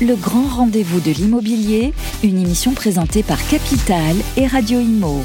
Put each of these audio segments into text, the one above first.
Le grand rendez-vous de l'immobilier, une émission présentée par Capital et Radio Imo.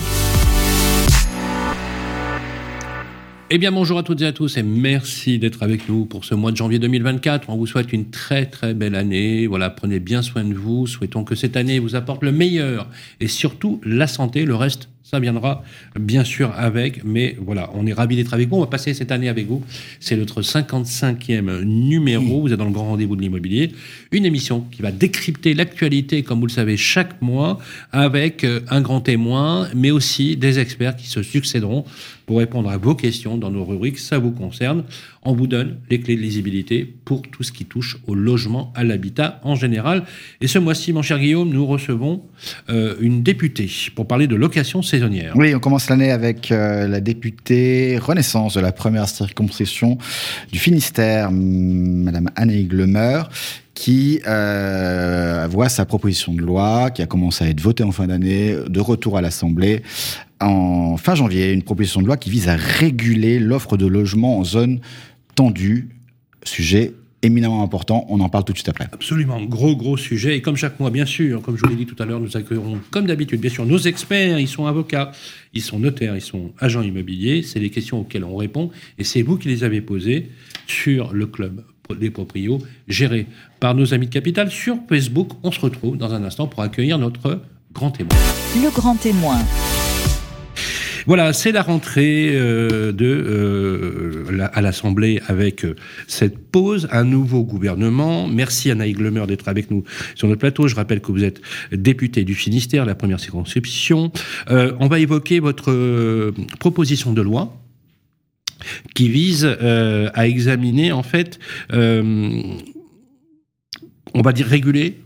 Eh bien, bonjour à toutes et à tous et merci d'être avec nous pour ce mois de janvier 2024. On vous souhaite une très très belle année. Voilà, prenez bien soin de vous. Souhaitons que cette année vous apporte le meilleur et surtout la santé. Le reste, ça viendra bien sûr avec, mais voilà, on est ravis d'être avec vous. On va passer cette année avec vous. C'est notre 55e numéro. Vous êtes dans le grand rendez-vous de l'immobilier. Une émission qui va décrypter l'actualité, comme vous le savez, chaque mois, avec euh, un grand témoin, mais aussi des experts qui se succéderont pour répondre à vos questions dans nos rubriques. Ça vous concerne. On vous donne les clés de lisibilité pour tout ce qui touche au logement, à l'habitat en général. Et ce mois-ci, mon cher Guillaume, nous recevons euh, une députée pour parler de location saisonnière. Oui, on commence l'année avec euh, la députée Renaissance de la première circonscription du Finistère, Madame Anne Lemeur qui euh, voit sa proposition de loi qui a commencé à être votée en fin d'année, de retour à l'Assemblée en fin janvier, une proposition de loi qui vise à réguler l'offre de logement en zone tendue, sujet éminemment important. On en parle tout de suite après. Absolument, gros, gros sujet. Et comme chaque mois, bien sûr, comme je vous l'ai dit tout à l'heure, nous accueillerons, comme d'habitude, bien sûr, nos experts. Ils sont avocats, ils sont notaires, ils sont agents immobiliers. C'est les questions auxquelles on répond. Et c'est vous qui les avez posées sur le club des proprios, géré par nos amis de Capital sur Facebook. On se retrouve dans un instant pour accueillir notre grand témoin. Le grand témoin. Voilà, c'est la rentrée euh, euh, à l'Assemblée avec euh, cette pause, un nouveau gouvernement. Merci Anaïg Glemer d'être avec nous sur notre plateau. Je rappelle que vous êtes député du Finistère, la première circonscription. on va évoquer votre proposition de loi qui vise à examiner en fait, on va dire réguler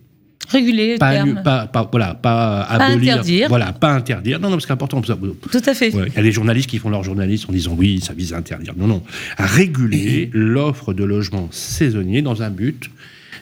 Réguler, pas, pas, pas, voilà, pas, abolir, interdire. Voilà, pas interdire. Non, non, parce que c'est important. Tout à fait. Il y a des journalistes qui font leur journalisme en disant oui, ça vise à interdire. Non, non. À réguler l'offre de logements saisonniers dans un but,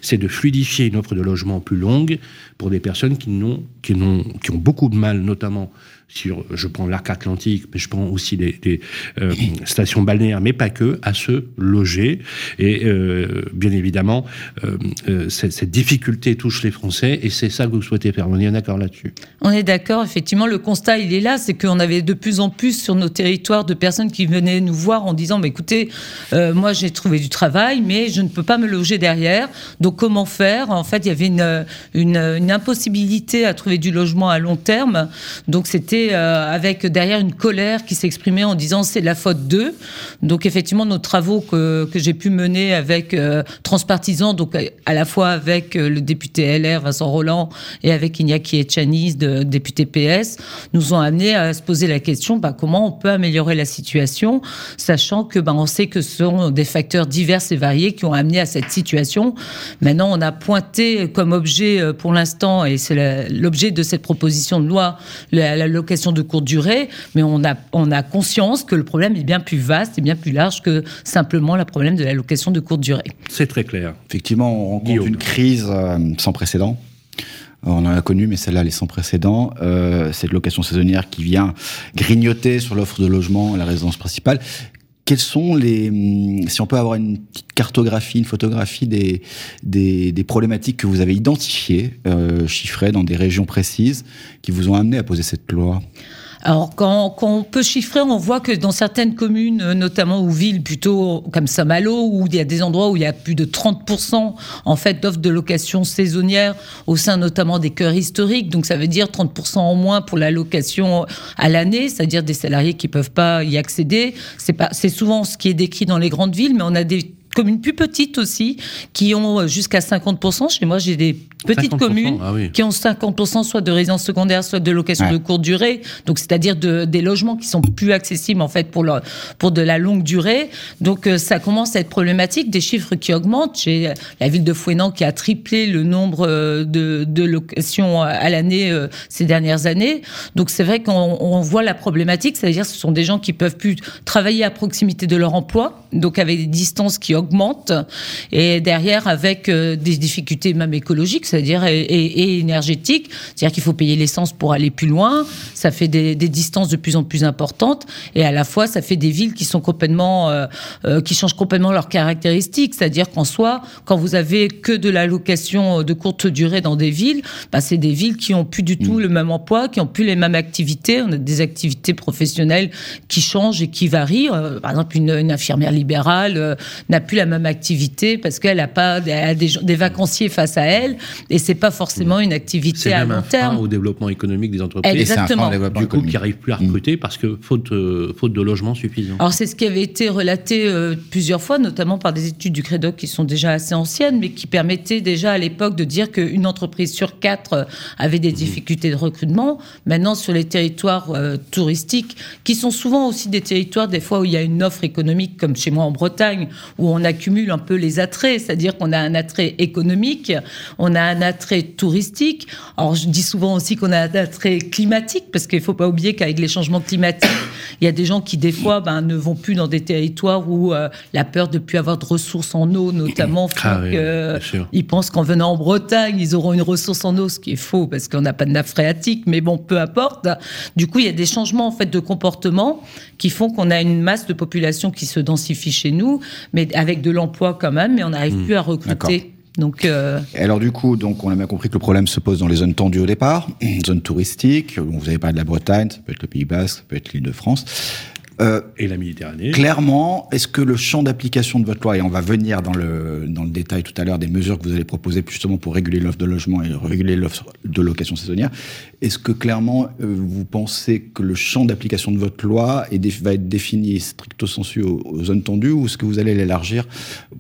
c'est de fluidifier une offre de logement plus longue pour des personnes qui, n'ont, qui, n'ont, qui ont beaucoup de mal, notamment sur, je prends l'arc atlantique, mais je prends aussi des, euh, stations balnéaires, mais pas que, à se loger. Et euh, bien évidemment, euh, cette, difficulté touche les Français, et c'est ça que vous souhaitez faire. On est d'accord là-dessus. On est d'accord, effectivement, le constat, il est là, c'est qu'on avait de plus en plus sur nos territoires de personnes qui venaient nous voir en disant, mais écoutez, moi j'ai trouvé du travail, mais je ne peux pas me loger derrière, donc comment faire? En fait, il y avait une, une impossibilité à trouver du logement à long terme, donc c'était euh, avec derrière une colère qui s'exprimait en disant c'est la faute d'eux. Donc effectivement, nos travaux que, que j'ai pu mener avec euh, transpartisans, donc à la fois avec euh, le député LR Vincent Roland et avec Iñaki Etchanis, de, député PS, nous ont amené à se poser la question bah, comment on peut améliorer la situation, sachant que bah, on sait que ce sont des facteurs divers et variés qui ont amené à cette situation. Maintenant, on a pointé comme objet pour l'instant, et c'est l'objet de cette proposition de loi, la, la question de courte durée, mais on a, on a conscience que le problème est bien plus vaste et bien plus large que simplement le problème de la location de courte durée. C'est très clair. Effectivement, on rencontre une crise euh, sans précédent. On en a connu, mais celle-là, elle est sans précédent. Euh, cette location saisonnière qui vient grignoter sur l'offre de logement, la résidence principale. Quels sont les, hum, si on peut avoir une petite cartographie, une photographie des, problématiques que vous avez identifiées, euh, chiffrées dans des régions précises, qui vous ont amené à poser cette loi? Alors, quand, on peut chiffrer, on voit que dans certaines communes, euh, notamment ou villes plutôt comme Saint-Malo, où il y a des endroits où il y a plus de 30% en fait d'offres de location saisonnière au sein notamment des cœurs historiques. Donc, ça veut dire 30% en moins pour la location à l'année, c'est-à-dire des salariés qui peuvent pas y accéder. C'est pas, c'est souvent ce qui est décrit dans les grandes villes, mais on a des communes plus petites aussi qui ont jusqu'à 50%. Chez moi, j'ai des petites communes ah qui ont 50% soit de résidence secondaire, soit de location de courte durée. Donc, c'est-à-dire de, des logements qui sont plus accessibles, en fait, pour, le, pour de la longue durée. Donc, euh, ça commence à être problématique. Des chiffres qui augmentent. J'ai la ville de Fouenan qui a triplé le nombre euh, de, de locations à l'année euh, ces dernières années. Donc, c'est vrai qu'on voit la problématique. C'est-à-dire, ce sont des gens qui peuvent plus travailler à proximité de leur emploi. Donc, avec des distances qui augmente. Et derrière, avec euh, des difficultés même écologiques, c'est-à-dire et, énergétiques, c'est-à-dire qu'il faut payer l'essence pour aller plus loin. Ça fait des, des distances de plus en plus importantes. Et à la fois, ça fait des villes qui sont complètement, euh, euh, qui changent complètement leurs caractéristiques. C'est-à-dire qu'en soi, quand vous avez que de la location de courte durée dans des villes, bah, c'est des villes qui ont plus du tout le même emploi, qui ont plus les mêmes activités. On a des activités professionnelles qui changent et qui varient. Euh, par exemple, une, une infirmière libérale euh, n'a plus la même activité parce qu'elle pas a des, gens- des vacanciers face à elle et c'est pas forcément une activité à même long un frein terme. au développement économique des entreprises. Et Exactement. développement Du coup, qui n'arrivent plus à recruter parce que faute, euh, faute de logement suffisant. Alors c'est ce qui avait été relaté euh, plusieurs fois, notamment par des études du Crédoc qui sont déjà assez anciennes, mais qui permettaient déjà à l'époque de dire qu'une entreprise sur quatre euh, avait des difficultés de recrutement. Maintenant, sur les territoires euh, touristiques, qui sont souvent aussi des territoires des fois où il y a une offre économique, comme chez moi en Bretagne, où on accumule un peu les attraits, c'est-à-dire qu'on a un attrait économique, on a un attrait touristique. Alors je dis souvent aussi qu'on a un attrait climatique, parce qu'il faut pas oublier qu'avec les changements climatiques, il y a des gens qui des fois ben, ne vont plus dans des territoires où euh, la peur de plus avoir de ressources en eau, notamment, fait Ah oui, sûr. ils pensent qu'en venant en Bretagne, ils auront une ressource en eau, ce qui est faux parce qu'on n'a pas de nappe phréatique, mais bon, peu importe. Du coup, il y a des changements en fait de comportement qui font qu'on a une masse de population qui se densifie chez nous, mais avec de l'emploi quand même, mais on n'arrive Hmm. plus à recruter. Donc, euh, alors du coup, donc on a bien compris que le problème se pose dans les zones tendues au départ, zones touristiques. Vous avez parlé de la Bretagne, ça peut être le Pays Basque, ça peut être l'Île-de-France. Euh, Et la Méditerranée. Clairement, est-ce que le champ d'application de votre loi, et on va venir dans le, dans le détail tout à l'heure des mesures que vous allez proposer justement pour réguler l'offre de logement et réguler l'offre de location saisonnière, est-ce que clairement euh, vous pensez que le champ d'application de votre loi est va être défini stricto sensu aux, aux zones tendues ou est-ce que vous allez l'élargir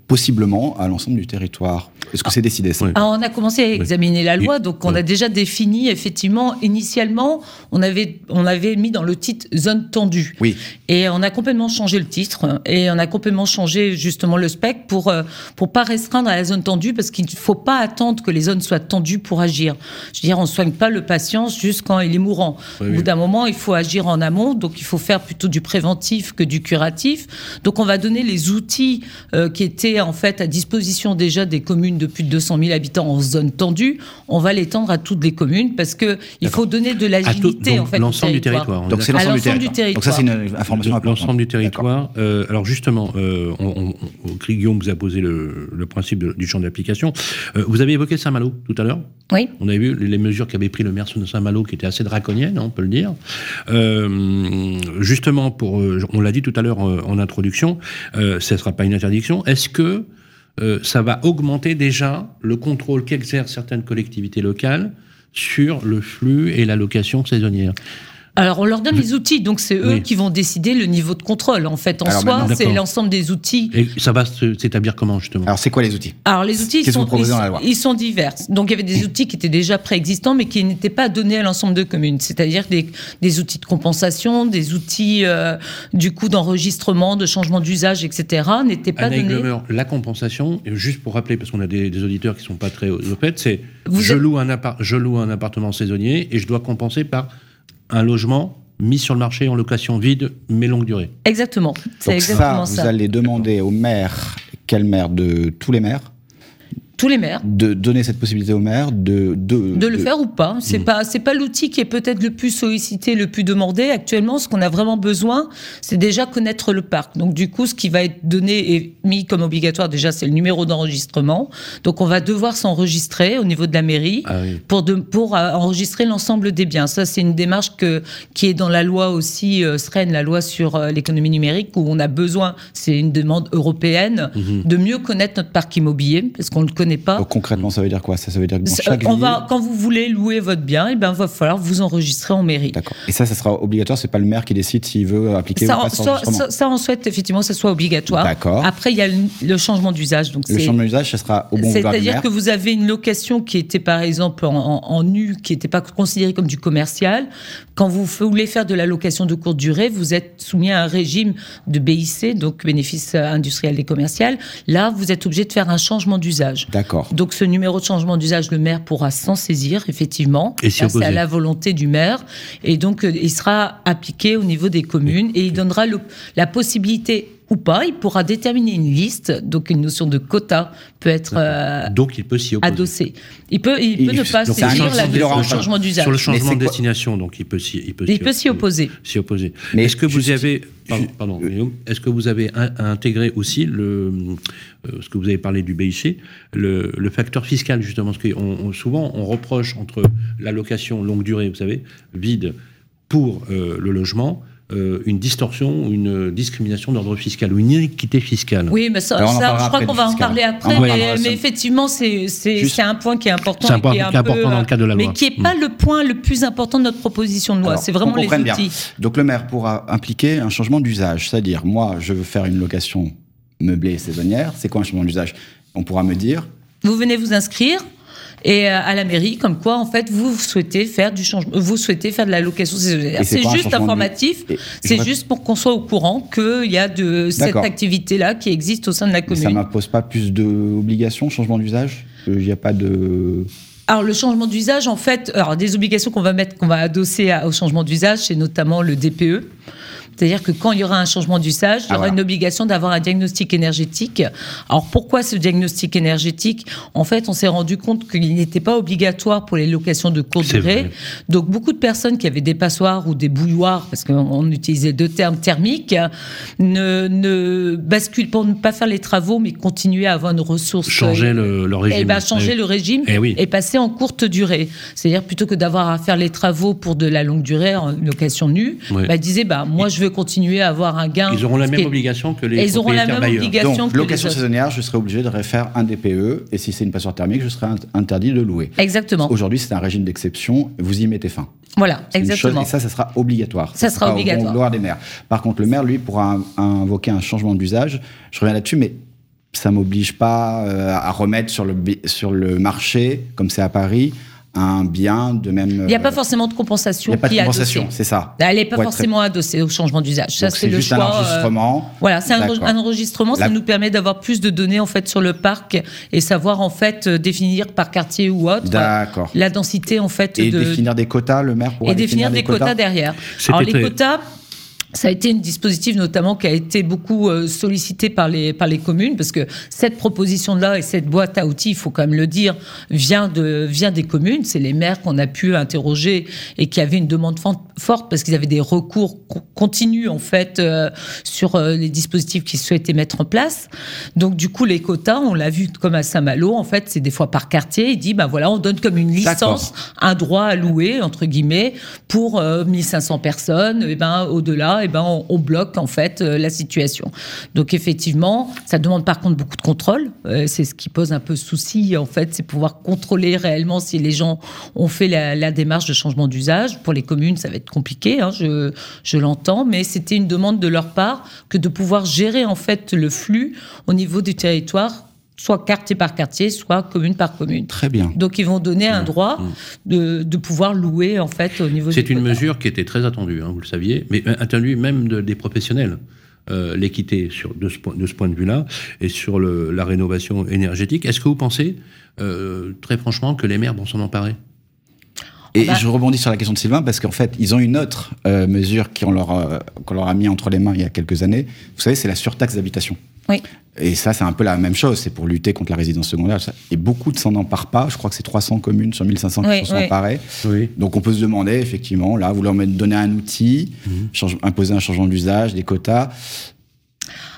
possiblement à l'ensemble du territoire? Est-ce que c'est décidé ça? Oui. Alors, on a commencé à examiner la loi, donc on Oui. a déjà défini, effectivement, initialement, on avait, on avait mis dans le titre zone tendue. Oui. Et on a complètement changé le titre et on a complètement changé justement le spec pour euh, pour pas restreindre à la zone tendue parce qu'il ne faut pas attendre que les zones soient tendues pour agir. Je veux dire, on soigne pas le patient juste quand il est mourant. Oui, Au oui. bout d'un moment, il faut agir en amont, donc il faut faire plutôt du préventif que du curatif. Donc on va donner les outils euh, qui étaient en fait à disposition déjà des communes de plus de 200 000 habitants en zone tendue. On va l'étendre à toutes les communes parce que il faut donner de l'agilité en fait l'ensemble du territoire. Donc c'est l'ensemble du, territoire. Donc ça c'est une information. L'ensemble du territoire. Euh, alors justement, euh, on, on, on- Guillaume vous a posé le, le principe de- du champ d'application. Euh, vous avez évoqué Saint-Malo tout à l'heure. Oui. On avait vu les, mesures qu'avait pris le maire de Saint-Malo qui étaient assez draconiennes, hein, on peut le dire. Euh, justement, pour, euh, on l'a dit tout à l'heure euh, en introduction, euh, ce ne sera pas une interdiction. Est-ce que euh, ça va augmenter déjà le contrôle qu'exercent certaines collectivités locales sur le flux et la location saisonnière? Alors, on leur donne les outils, donc c'est eux Oui. qui vont décider le niveau de contrôle. En fait, en Alors soi, c'est l'ensemble des outils. Et ça va se- s'établir comment justement? Alors c'est quoi les outils? Alors, les outils, ils sont, ils, dans la loi? ils sont divers. Donc, il y avait des outils qui étaient déjà préexistants, mais qui n'étaient pas donnés à l'ensemble de communes. C'est-à-dire des, des outils de compensation, des outils, euh, du coup, d'enregistrement, de changement d'usage, etc., n'étaient pas donnés. La compensation, juste pour rappeler, parce qu'on a des, des auditeurs qui sont pas très au fait, c'est Vous je, êtes- loue un appart- je loue un appartement saisonnier et je dois compenser par un logement mis sur le marché en location vide, mais longue durée. Exactement. C'est Donc exactement ça, ça. vous allez demander au maire, quel maire de tous les maires, Tous les maires. de donner cette possibilité au maire de de, de le faire ou pas. C'est Mm. pas c'est pas l'outil qui est peut-être le plus sollicité, le plus demandé actuellement. Ce qu'on a vraiment besoin, c'est déjà connaître le parc. Donc du coup, ce qui va être donné et mis comme obligatoire déjà, c'est le numéro d'enregistrement. Donc on va devoir s'enregistrer au niveau de la mairie Ah oui. pour de, pour euh, enregistrer l'ensemble des biens. Ça, c'est une démarche que qui est dans la loi aussi euh, SREN, la loi sur euh, l'économie numérique, où on a besoin, c'est une demande européenne, Mhm. de mieux connaître notre parc immobilier parce qu'on le connaît pas. Donc concrètement, ça veut dire quoi? Ça, ça veut dire que dans chaque on ville. va, quand vous voulez louer votre bien, il ben, va falloir vous enregistrer en mairie. D'accord. Et ça, ça sera obligatoire. C'est pas le maire qui décide s'il veut appliquer Ça, ou pas ça, enregistrement. ça- ça, on souhaite effectivement que ça soit obligatoire. D'accord. Après, il y a le, le changement d'usage. Donc Le changement d'usage, ça sera au bon C'est-à-dire que vous avez une location qui était par exemple en, en, en nu, qui n'était pas considérée comme du commercial. Quand vous voulez faire de la location de courte durée, vous êtes soumis à un régime de BIC, donc bénéfice industriel et commercial. Là, vous êtes obligé de faire un changement d'usage. D'accord. Donc ce numéro de changement d'usage, le maire pourra s'en saisir, effectivement. Et C'est à la volonté du maire. Et donc euh, il sera appliqué au niveau des communes et il donnera le- la possibilité ou pas. Il pourra déterminer une liste, donc une notion de quota peut être euh, Donc il peut s'y opposer. adossée. Il peut, il Il- peut ne pas saisir la de- le changement d'usage. Sur le changement de destination, donc il peut s'y il peut Il peut s'y opposer. S'y opposer. Mais Est-ce que vous avez pardon, pardon, Guillaume, est-ce que vous avez in- intégré aussi le euh, ce que vous avez parlé du BIC, le, le facteur fiscal justement, parce que on- on- souvent on reproche entre l'allocation longue durée, vous savez, vide pour euh, le logement. Euh, une distorsion ou une discrimination d'ordre fiscal ou une inéquité fiscale. Oui, mais ça, je crois qu'on va en parler après. On mais, effectivement, c'est c'est- Juste- c'est un point qui est important. C'est un point qui est qui est important peu, dans le cadre de la loi. Mais qui n'est pas le point le plus important de notre proposition de loi. C'est vraiment les outils. bien. Donc le maire pourra impliquer un changement d'usage, c'est-à-dire moi je veux faire une location meublée saisonnière, c'est quoi un changement d'usage? On pourra me dire Vous venez vous inscrire. Et euh, à la mairie, comme quoi, en fait, vous souhaitez faire du changement, vous souhaitez faire de la location saisonnière. C'est juste de- informatif. C'est juste pour qu'on soit au courant qu'il y a de cette activité-là qui existe au sein de la mais ça commune. m'impose pas plus d'obligations, changement d'usage? Il n'y a pas de... Alors le changement d'usage, en fait, alors des obligations qu'on va mettre, qu'on va adosser à- au changement d'usage, c'est notamment le DPE. C'est-à-dire que quand il y aura un changement d'usage, il y Ah, aura voilà. une obligation d'avoir un diagnostic énergétique. Alors pourquoi ce diagnostic énergétique? En fait, on s'est rendu compte qu'il n'était pas obligatoire pour les locations de courte durée. vrai. Donc beaucoup de personnes qui avaient des passoires ou des bouilloires, parce qu'on utilisait deux termes thermiques, ne, ne basculent pour ne pas faire les travaux, mais continuer à avoir une ressource. Changer le, régime. Eh ben, changer Oui. le régime Eh oui. et passer en courte durée. C'est-à-dire plutôt que d'avoir à faire les travaux pour de la longue durée en location nue, Ouais. bah, disait bah moi je veux continuer à avoir un gain. Ils auront la même obligation que les ils auront la propriétaires même obligation. Donc que location les autres. saisonnière, je serai obligé de refaire un DPE, et si c'est une passoire thermique, je serai int- interdit de louer. Exactement. Aujourd'hui c'est un régime d'exception, vous y mettez fin. Voilà, chose, exactement. et ça, ça sera obligatoire. Ça sera au bon obligatoire. vouloir des maires. Par contre, le maire, lui, pourra in- invoquer un changement d'usage. Je reviens là-dessus, mais ça m'oblige pas euh, à remettre sur le, sur le marché, comme c'est à Paris, un bien de même. Il n'y a pas euh, forcément de il compensation y a pas de qui est compensation, c'est ça. Elle n'est pas Pour être très- forcément adossée au changement d'usage. Ça, c'est le juste choix. un euh, enregistrement. Voilà, c'est un, enregistrement, ça nous permet d'avoir plus de données en fait sur le parc et savoir en fait euh, définir par quartier ou autre D'accord. la densité en fait Et de définir des quotas, le maire pourra et définir des quotas, derrière. Alors les quotas. Ça a été un dispositif notamment qui a été beaucoup euh, sollicité par les, par les communes parce que cette proposition-là et cette boîte à outils, il faut quand même le dire, vient, de, vient des communes. C'est les maires qu'on a pu interroger et qui avaient une demande forte parce qu'ils avaient des recours co- continus en fait euh, sur euh, les dispositifs qu'ils souhaitaient mettre en place. Donc du coup, les quotas, on l'a vu comme à Saint-Malo, en fait, c'est des fois par quartier. Il dit, ben voilà, on donne comme une licence un droit à louer, entre guillemets, pour euh, 1500 personnes, et ben, au-delà, ben, on, bloque, en fait, euh, la situation. Donc, effectivement, ça demande par contre beaucoup de contrôle. Euh, c'est ce qui pose un peu souci, en fait, c'est pouvoir contrôler réellement si les gens ont fait la, la démarche de changement d'usage. Pour les communes, ça va être compliqué, hein, je, je l'entends, mais c'était une demande de leur part que de pouvoir gérer, en fait, le flux au niveau du territoire soit quartier par quartier, soit commune par commune. Très bien. Donc ils vont donner un droit de, de pouvoir louer en fait au niveau. C'est une mesure qui était très attendue, hein, vous le saviez, mais euh, attendue même de- des professionnels. Euh, L'équité sur de ce, point, de ce point de vue-là et sur le, la rénovation énergétique. Est-ce que vous pensez, euh, très franchement, que les maires vont s'en emparer? Et Bah- je rebondis sur la question de Sylvain parce qu'en fait, ils ont une autre euh, mesure qu'on leur, euh, qu'on leur a mis entre les mains il y a quelques années. Vous savez, c'est la surtaxe d'habitation. Oui. Et ça, c'est un peu la même chose. C'est pour lutter contre la résidence secondaire. Et beaucoup ne s'en emparent pas. Je crois que c'est 300 communes sur 1500 qui Oui, s'en sont oui. emparées. Oui. Donc on peut se demander, effectivement, là, vous leur donnez un outil, change- imposer un changement d'usage, des quotas.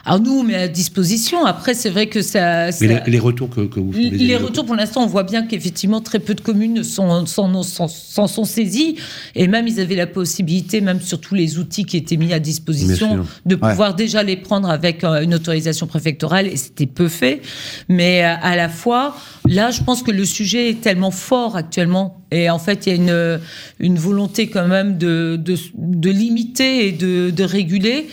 Alors nous on met à disposition. Après c'est vrai que ça. ça- Mais les, les retours que, que vous font les retours, pour l'instant, on voit bien qu'effectivement, très peu de communes s'en s'en- s'en- s'en sont saisies. Et même, ils avaient la possibilité, même sur tous les outils qui étaient mis à disposition, de pouvoir déjà les prendre avec euh, une autorisation préfectorale. Et c'était peu fait. Mais euh, à la fois, là, je pense que le sujet est tellement fort actuellement. Et en fait, il y a une, une volonté quand même de, de, de limiter et de, de réguler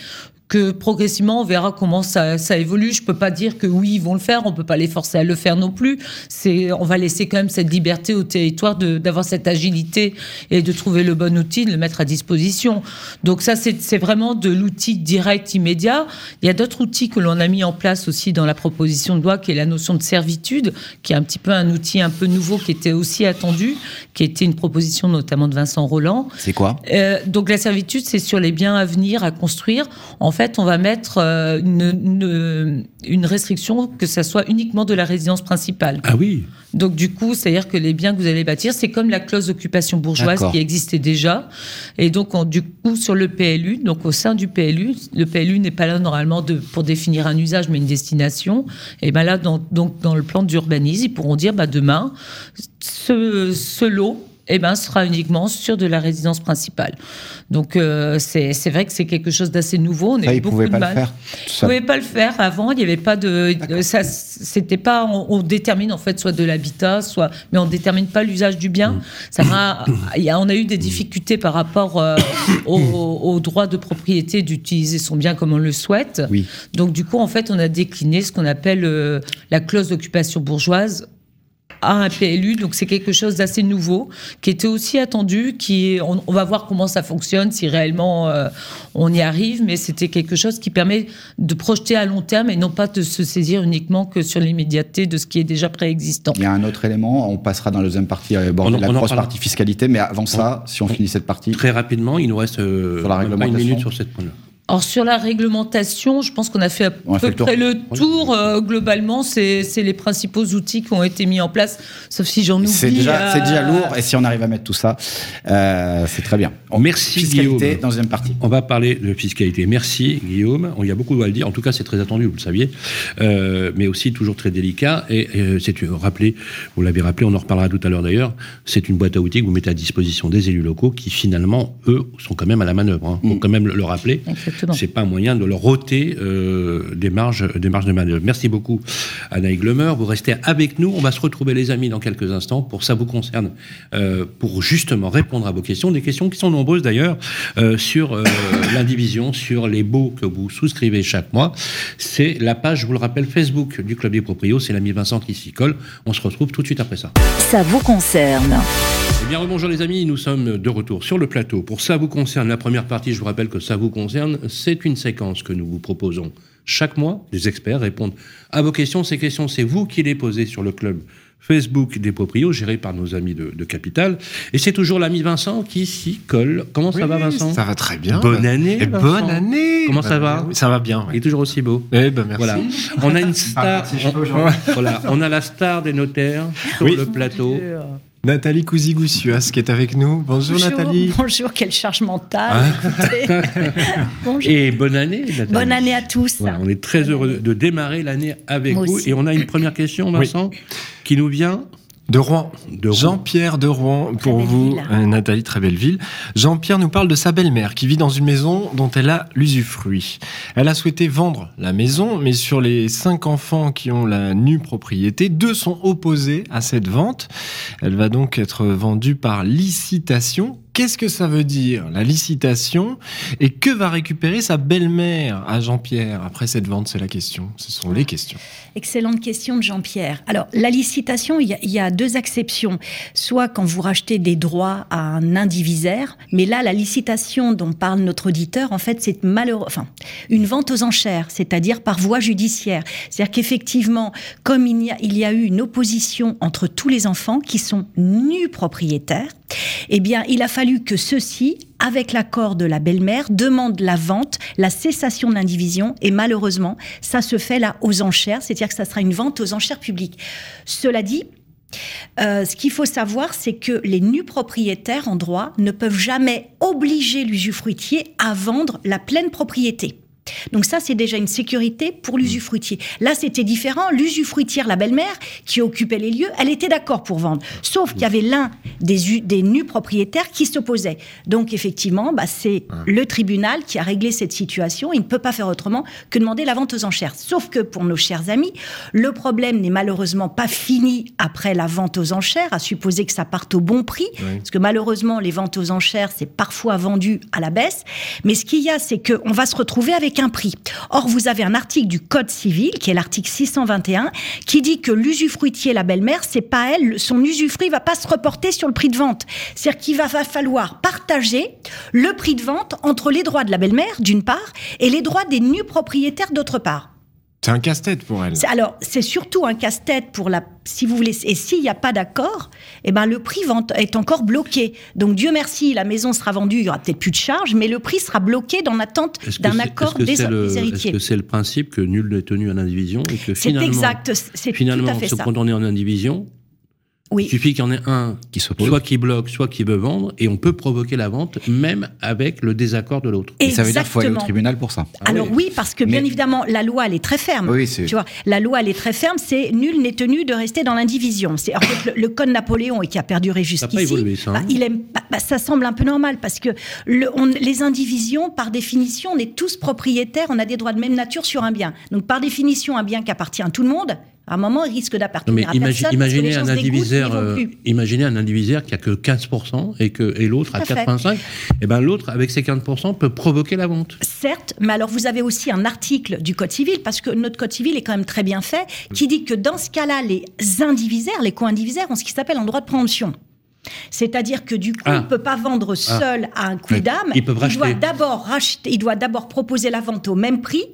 que progressivement on verra comment ça, ça évolue. Je peux pas dire que oui ils vont le faire, on peut pas les forcer à le faire non plus. C'est, on va laisser quand même cette liberté au territoire d'avoir cette agilité et de trouver le bon outil, de le mettre à disposition. Donc ça c'est, c'est vraiment de l'outil direct immédiat. Il y a d'autres outils que l'on a mis en place aussi dans la proposition de loi, qui est la notion de servitude, qui est un petit peu un outil un peu nouveau qui était aussi attendu, qui était une proposition notamment de Vincent Roland. C'est quoi? Euh, donc la servitude, c'est sur les biens à venir, à construire. En fait, fait, on va mettre euh, une, une, restriction que ça soit uniquement de la résidence principale. Ah oui. Donc du coup, c'est-à-dire que les biens que vous allez bâtir, c'est comme la clause d'occupation bourgeoise qui existait déjà. Et donc du coup, sur le PLU, donc au sein du PLU, le PLU n'est pas là normalement de, pour définir un usage, mais une destination. Et ben là, dans, donc dans le plan d'urbanisme, ils pourront dire, bah demain, ce, ce lot eh ben, sera uniquement sur de la résidence principale. Donc euh, c'est vrai que c'est quelque chose d'assez nouveau. On a eu beaucoup de mal. Le faire, ne pouvait pas le faire avant. Il n'y avait pas de, ça. C'était pas. On, détermine en fait soit de l'habitat, soit, mais on détermine pas l'usage du bien. Mm. Ça a, on a eu des difficultés par rapport euh, au, droit de propriété d'utiliser son bien comme on le souhaite. Oui. Donc du coup, en fait, on a décliné ce qu'on appelle euh, la clause d'occupation bourgeoise à un PLU. Donc c'est quelque chose d'assez nouveau, qui était aussi attendu. Qui on, va voir comment ça fonctionne, si réellement euh, on y arrive, mais c'était quelque chose qui permet de projeter à long terme et non pas de se saisir uniquement que sur l'immédiateté de ce qui est déjà préexistant. Il y a un autre élément, on passera dans la deuxième partie, euh, la grosse partie fiscalité, mais avant ça, si on, finit cette partie. Très rapidement, il nous reste euh, sur la une minute sur cette point-là. Alors sur la réglementation, je pense qu'on a fait à peu près le tour. Euh, globalement, c'est les principaux outils qui ont été mis en place, sauf si j'en oublie. C'est déjà, déjà, lourd, et si on arrive à mettre tout ça, euh, c'est très bien. Merci fiscalité, Guillaume. deuxième partie. On va parler de fiscalité. Merci Guillaume. Il y a beaucoup à le dire. En tout cas, c'est très attendu, vous le saviez, euh, mais aussi toujours très délicat. Et, c'est rappelé, vous l'avez rappelé, on en reparlera tout à l'heure d'ailleurs. C'est une boîte à outils que vous mettez à disposition des élus locaux qui finalement, eux, sont quand même à la manœuvre. Il hein. faut mm. quand même le rappeler. C'est pas un moyen de leur ôter euh, des, marges, des marges de manœuvre. Merci beaucoup, Anaïs Glemer. Vous restez avec nous. On va se retrouver, les amis, dans quelques instants. Pour ça vous concerne, euh, pour justement répondre à vos questions, des questions qui sont nombreuses d'ailleurs, euh, sur l'indivision, sur les baux que vous souscrivez chaque mois. C'est la page, je vous le rappelle, Facebook du Club des Proprios. C'est l'ami Vincent qui s'y colle. On se retrouve tout de suite après ça. Ça vous concerne. Eh bien, bonjour les amis. Nous sommes de retour sur le plateau. Pour ça vous concerne, la première partie, je vous rappelle que ça vous concerne, c'est une séquence que nous vous proposons chaque mois. Des experts répondent à vos questions. Ces questions, c'est vous qui les posez sur le club Facebook des proprios, géré par nos amis de, Capital. Et c'est toujours l'ami Vincent qui s'y colle. Comment ça va, Vincent Ça va très bien. Bonne année. Et bonne année. Comment ça va Ça va bien. Il est toujours aussi beau. Eh ben merci. Voilà. On a une star. on, voilà. On a la star des notaires sur le plateau. Nathalie Cousigoussias qui est avec nous. Bonjour, Nathalie. Bonjour, quelle charge mentale. Ah. Et bonne année Nathalie. Bonne année à tous. on est très heureux de démarrer l'année avec vous. Et on a une première question, Vincent, qui nous vient de Rouen. De Jean-Pierre de Rouen, pour vous, euh, Nathalie, très belle ville. Jean-Pierre nous parle de sa belle-mère qui vit dans une maison dont elle a l'usufruit. Elle a souhaité vendre la maison, mais sur les cinq enfants qui ont la nue propriété, deux sont opposés à cette vente. Elle va donc être vendue par licitation Qu'est-ce que ça veut dire, la licitation Et que va récupérer sa belle-mère à Jean-Pierre après cette vente C'est la question. Ce sont les questions. Excellente question de Jean-Pierre. Alors, la licitation, il y, a, deux exceptions. Soit quand vous rachetez des droits à un indivisaire, mais là, la licitation dont parle notre auditeur, en fait, c'est malheureux, enfin, une vente aux enchères, c'est-à-dire par voie judiciaire. C'est-à-dire qu'effectivement, comme il y, a, il y a eu une opposition entre tous les enfants qui sont nus propriétaires, eh bien, il a fallu que ceux-ci, avec l'accord de la belle-mère, demandent la vente, la cessation de l'indivision, et malheureusement, ça se fait là aux enchères, c'est-à-dire que ça sera une vente aux enchères publiques. Cela dit, euh, ce qu'il faut savoir, c'est que les nus propriétaires en droit ne peuvent jamais obliger l'usufruitier à vendre la pleine propriété. Donc ça, c'est déjà une sécurité pour l'usufruitier. Là, c'était différent. L'usufruitière, la belle-mère, qui occupait les lieux, elle était d'accord pour vendre. Sauf qu'il y avait l'un des, des nus propriétaires qui s'opposait. Donc effectivement, bah, c'est le tribunal qui a réglé cette situation. Il ne peut pas faire autrement que demander la vente aux enchères. Sauf que pour nos chers amis, le problème n'est malheureusement pas fini après la vente aux enchères, à supposer que ça parte au bon prix. Parce que malheureusement, les ventes aux enchères, c'est parfois vendu à la baisse. Mais ce qu'il y a, c'est qu'on va se retrouver avec Or, vous avez un article du Code civil, qui est l'article 621, qui dit que l'usufruitier, la belle-mère, c'est pas elle, son usufruit va pas se reporter sur le prix de vente. C'est-à-dire qu'il va falloir partager le prix de vente entre les droits de la belle-mère, d'une part, et les droits des nus propriétaires, d'autre part. C'est un casse-tête pour elle. Alors, c'est surtout un casse-tête pour la. Si vous voulez, et s'il n'y a pas d'accord, eh ben le prix est encore bloqué. Donc Dieu merci, la maison sera vendue, il y aura peut-être plus de charges, mais le prix sera bloqué dans l'attente d'un accord des, héritiers. Est-ce que c'est le principe que nul n'est tenu en indivision et que finalement, exact, finalement, tout à fait se on est en indivision, oui. Il suffit qu'il y en ait un qui soit qui bloque, soit qui veut vendre, et on peut provoquer la vente même avec le désaccord de l'autre. Et ça veut dire qu'il faut aller au tribunal pour ça. Ah Alors oui. parce que bien évidemment, la loi elle est très ferme. Oui, tu vois, la loi elle est très ferme. C'est nul n'est tenu de rester dans l'indivision. C'est en fait le, code Napoléon et qui a perduré jusqu'ici. Ça, bah, hein. il aime, bah, bah, ça semble un peu normal parce que le, on, les indivisions, par définition, on est tous propriétaires. On a des droits de même nature sur un bien. Donc par définition, un bien qui appartient à tout le monde, à un moment, il risque d'appartenir à personne. Imaginez un, indivisaire, euh, imaginez un indivisaire qui a que 15% et, que, et l'autre à 85%. Et eh ben l'autre, avec ses 15%, peut provoquer la vente. Certes, mais alors vous avez aussi un article du Code civil, parce que notre Code civil est quand même très bien fait, qui dit que dans ce cas-là, les indivisaires, les co-indivisaires ont ce qui s'appelle un droit de préemption. C'est-à-dire que du coup, ah. il ne peut pas vendre ah. seul à un coup d'âme. Il, doit d'abord racheter, il doit d'abord proposer la vente au même prix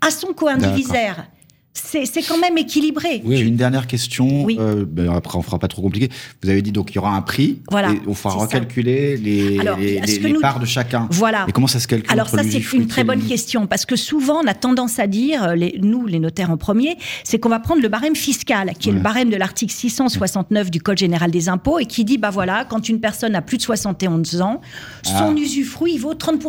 à son co-indivisaire c'est quand même équilibré. Oui, une dernière question. Euh, ben après, on fera pas trop compliqué. Vous avez dit donc il y aura un prix. Voilà. Et on fera recalculer les, les, parts de chacun. Voilà. Et comment ça se calcule Alors ça, c'est une très bonne question parce que souvent on a tendance à dire, euh, les, nous les notaires en premier, c'est qu'on va prendre le barème fiscal, qui est le barème de l'article 669 du Code général des impôts et qui dit bah voilà, quand une personne a plus de 71 ans, son ah. usufruit vaut 30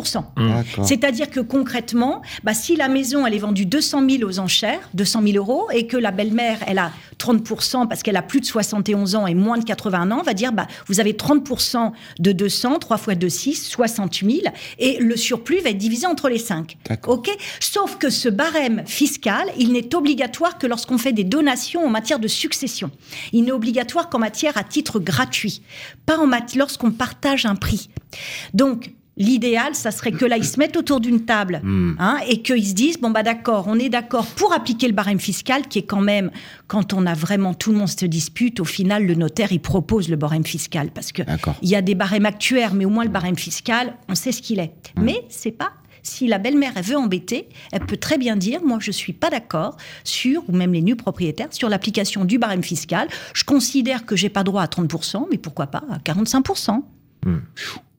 C'est-à-dire que concrètement, bah, si la maison elle est vendue 200 000 aux enchères, 200 000 euros et que la belle-mère, elle a 30% parce qu'elle a plus de 71 ans et moins de 80 ans, va dire, bah, vous avez 30% de 200, 3 fois 2, 6, 60 000 et le surplus va être divisé entre les 5. OK? Sauf que ce barème fiscal, il n'est obligatoire que lorsqu'on fait des donations en matière de succession. Il n'est obligatoire qu'en matière à titre gratuit, pas en lorsqu'on partage un prix. Donc, L'idéal, ça serait que là, ils se mettent autour d'une table hmm. hein, et qu'ils se disent, bon, bah d'accord, on est d'accord pour appliquer le barème fiscal, qui est quand même, quand on a vraiment tout le monde se dispute, au final, le notaire, il propose le barème fiscal. Parce que il y a des barèmes actuaires, mais au moins le barème fiscal, on sait ce qu'il est. Hmm. Mais c'est pas si la belle-mère elle veut embêter, elle peut très bien dire moi je suis pas d'accord sur ou même les nus propriétaires sur l'application du barème fiscal. Je considère que j'ai pas droit à 30% mais pourquoi pas à 45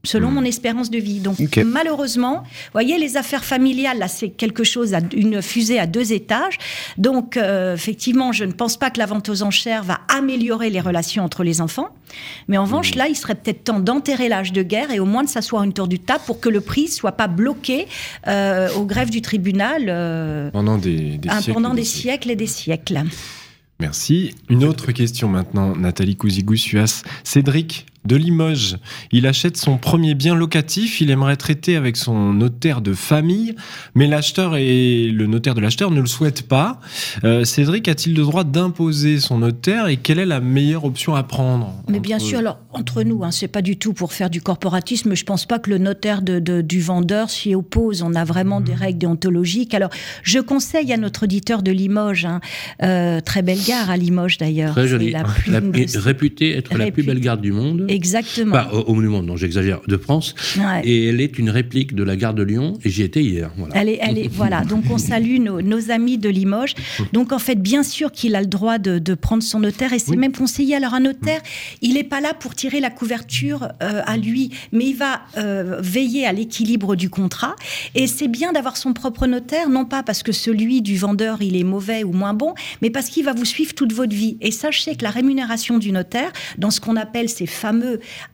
selon hmm. mon espérance de vie. Donc malheureusement, voyez, les affaires familiales, là, c'est quelque chose, à, une fusée à deux étages. Donc euh, effectivement, je ne pense pas que la vente aux enchères va améliorer les relations entre les enfants. Mais en revanche, hmm. là, il serait peut-être temps d'enterrer l'âge de guerre et au moins de s'asseoir une tour du table pour que le prix soit pas bloqué euh, au greffe du tribunal euh, pendant des, siècles, pendant des siècles et des siècles. Merci. Une autre question maintenant, Nathalie Cousigou-Suas. Cédric de Limoges. Il achète son premier bien locatif, il aimerait traiter avec son notaire de famille, mais l'acheteur et le notaire de l'acheteur ne le souhaitent pas. Euh, Cédric a-t-il le droit d'imposer son notaire et quelle est la meilleure option à prendre Mais bien sûr, alors entre nous, hein, c'est pas du tout pour faire du corporatisme. Je pense pas que le notaire de, du vendeur s'y oppose. On a vraiment des mmh. règles déontologiques. Alors, je conseille à notre auditeur de Limoges, hein, euh, très belle gare à Limoges d'ailleurs, très jolie, la réputée être la plus belle gare du monde. Exactement. Pas au, monument, non, j'exagère, de France. Et elle est une réplique de la gare de Lyon, et j'y étais hier. Voilà. Elle est, elle est, voilà. Donc on salue nos, amis de Limoges. Donc en fait, bien sûr qu'il a le droit de, prendre son notaire, et c'est même conseillé. Alors un notaire, il n'est pas là pour tirer la couverture euh, à lui, mais il va euh, veiller à l'équilibre du contrat. Et c'est bien d'avoir son propre notaire, non pas parce que celui du vendeur, il est mauvais ou moins bon, mais parce qu'il va vous suivre toute votre vie. Et sachez que la rémunération du notaire, dans ce qu'on appelle ces fameux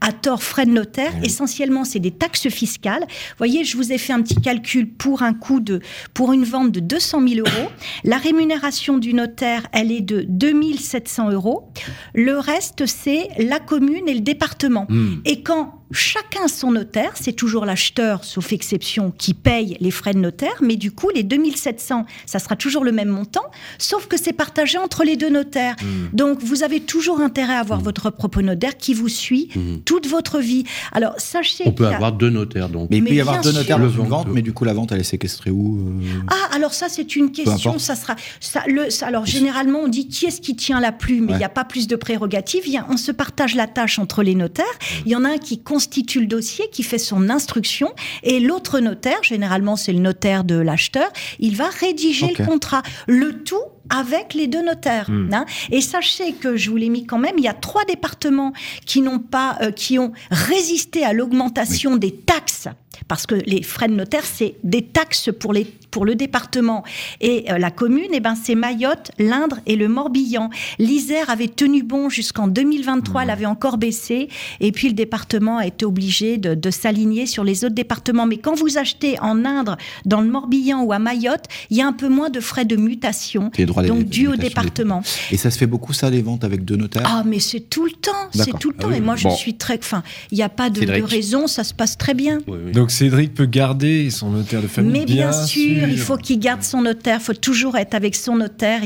à tort frais de notaire. Essentiellement, c'est des taxes fiscales. Vous voyez, je vous ai fait un petit calcul pour un coût de, pour une vente de 200 000 euros. La rémunération du notaire, elle est de 2700 euros. Le reste, c'est la commune et le département. Hmm. Et quand chacun son notaire, c'est toujours l'acheteur, sauf exception, qui paye les frais de notaire, mais du coup, les 2700, ça sera toujours le même montant, sauf que c'est partagé entre les deux notaires. Hmm. Donc, vous avez toujours intérêt à avoir hmm. votre propre notaire qui vous suit hmm. toute votre vie. Alors, sachez On peut avoir deux notaires, donc. Mais il peut y avoir deux notaires dans une vente, mais du coup, la vente, elle est séquestrée où euh? Ah, alors ça, c'est une question, ça sera... Ça, le, alors, généralement, on dit qui est-ce qui tient la plume, mais il n'y a pas plus de prérogatives, on se partage la tâche entre les notaires, il y en a un qui compte constitue le dossier, qui fait son instruction, et l'autre notaire, généralement c'est le notaire de l'acheteur, il va rédiger le contrat. Le tout avec les deux notaires. Hmm. Hein. Et sachez que je vous l'ai mis quand même, il y a trois départements qui n'ont pas, euh, qui ont résisté à l'augmentation des taxes parce que les frais de notaire, c'est des taxes pour, les, pour le département. Et euh, la commune, eh ben, c'est Mayotte, l'Indre et le Morbihan. L'Isère avait tenu bon jusqu'en 2023, elle avait encore baissé. Et puis le département a été obligé de, de s'aligner sur les autres départements. Mais quand vous achetez en Indre, dans le Morbihan ou à Mayotte, il y a un peu moins de frais de mutation. Donc dû au département. Et ça se fait beaucoup ça, les ventes avec deux notaires? Ah, mais c'est tout le temps. C'est tout le temps. Ah et moi, je suis très. Enfin, il n'y a pas de, de, raison, ça se passe très bien. Donc Cédric peut garder son notaire de famille. Mais bien, sûr, il faut qu'il garde son notaire. Il faut toujours être avec son notaire.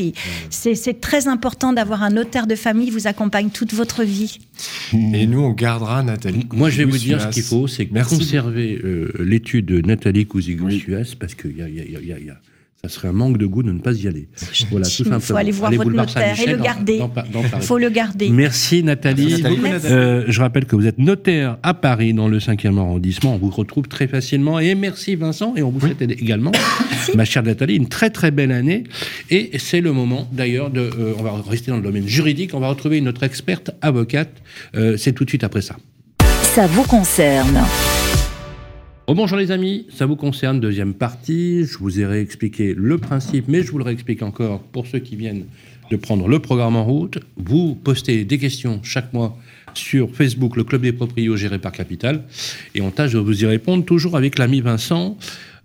C'est très important d'avoir un notaire de famille qui vous accompagne toute votre vie. Et nous, on gardera Nathalie. Moi, je vais vous dire ce qu'il faut, c'est conserver euh, l'étude de Nathalie Cousigus, parce qu'il y a ça serait un manque de goût de ne pas y aller. Voilà, tout simplement. Il faut aller voir votre notaire et le garder. Il faut le garder. Merci Nathalie. Euh, je rappelle que vous êtes notaire à Paris, dans le 5e arrondissement. On vous retrouve très facilement. Et merci Vincent. Et on vous souhaite également, ma chère Nathalie, une très très belle année. Et c'est le moment d'ailleurs de... Euh, on va rester dans le domaine juridique. On va retrouver notre experte avocate. Euh, c'est tout de suite après ça. Ça vous concerne. Bonjour les amis, ça vous concerne, deuxième partie. Je vous ai réexpliqué le principe, mais je vous le réexplique encore pour ceux qui viennent de prendre le programme en route. Vous postez des questions chaque mois sur Facebook, le Club des Proprios géré par Capital, et on tâche de vous y répondre toujours avec l'ami Vincent.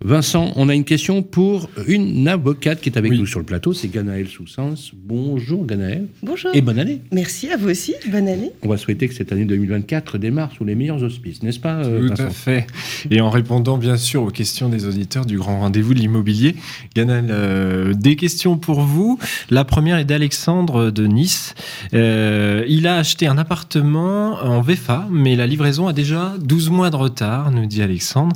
Vincent, on a une question pour une avocate qui est avec nous sur le plateau, c'est Ganaël Soussens. Bonjour Ganaël. Bonjour. Et bonne année. Merci à vous aussi, bonne année. On va souhaiter que cette année 2024 démarre sous les meilleurs auspices, n'est-ce pas euh, Tout à fait. Et en répondant bien sûr aux questions des auditeurs du grand rendez-vous de l'immobilier, Ganaël, euh, des questions pour vous. La première est d'Alexandre de Nice. Euh, il a acheté un appartement en VFA, mais la livraison a déjà 12 mois de retard, nous dit Alexandre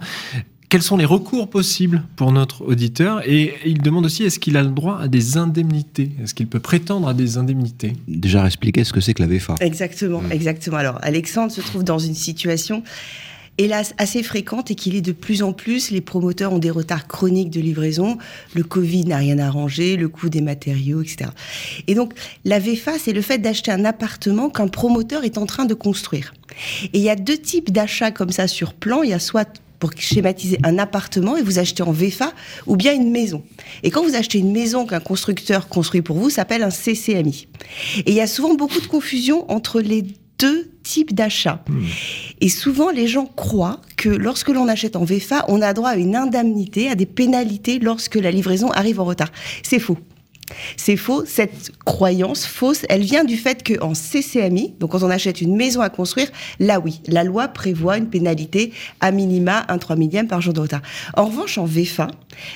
quels sont les recours possibles pour notre auditeur Et il demande aussi, est-ce qu'il a le droit à des indemnités? Est-ce qu'il peut prétendre à des indemnités? Déjà expliquer ce que c'est que la VFA. Exactement, mmh. exactement. Alors, Alexandre se trouve dans une situation hélas assez fréquente et qu'il est de plus en plus. Les promoteurs ont des retards chroniques de livraison. Le Covid n'a rien arrangé, le coût des matériaux, etc. Et donc, la VFA, c'est le fait d'acheter un appartement qu'un promoteur est en train de construire. Et il y a deux types d'achats comme ça sur plan. Il y a soit pour schématiser un appartement et vous achetez en VFA ou bien une maison. Et quand vous achetez une maison qu'un constructeur construit pour vous, ça s'appelle un CCMI. Et il y a souvent beaucoup de confusion entre les deux types d'achats. Hmm. Et souvent, les gens croient que lorsque l'on achète en VFA, on a droit à une indemnité, à des pénalités lorsque la livraison arrive en retard. C'est faux. C'est faux. Cette croyance fausse, elle vient du fait qu'en CCMI, donc quand on achète une maison à construire, là oui, la loi prévoit une pénalité à minima un 3 millième par jour de retard. En revanche, en VFA,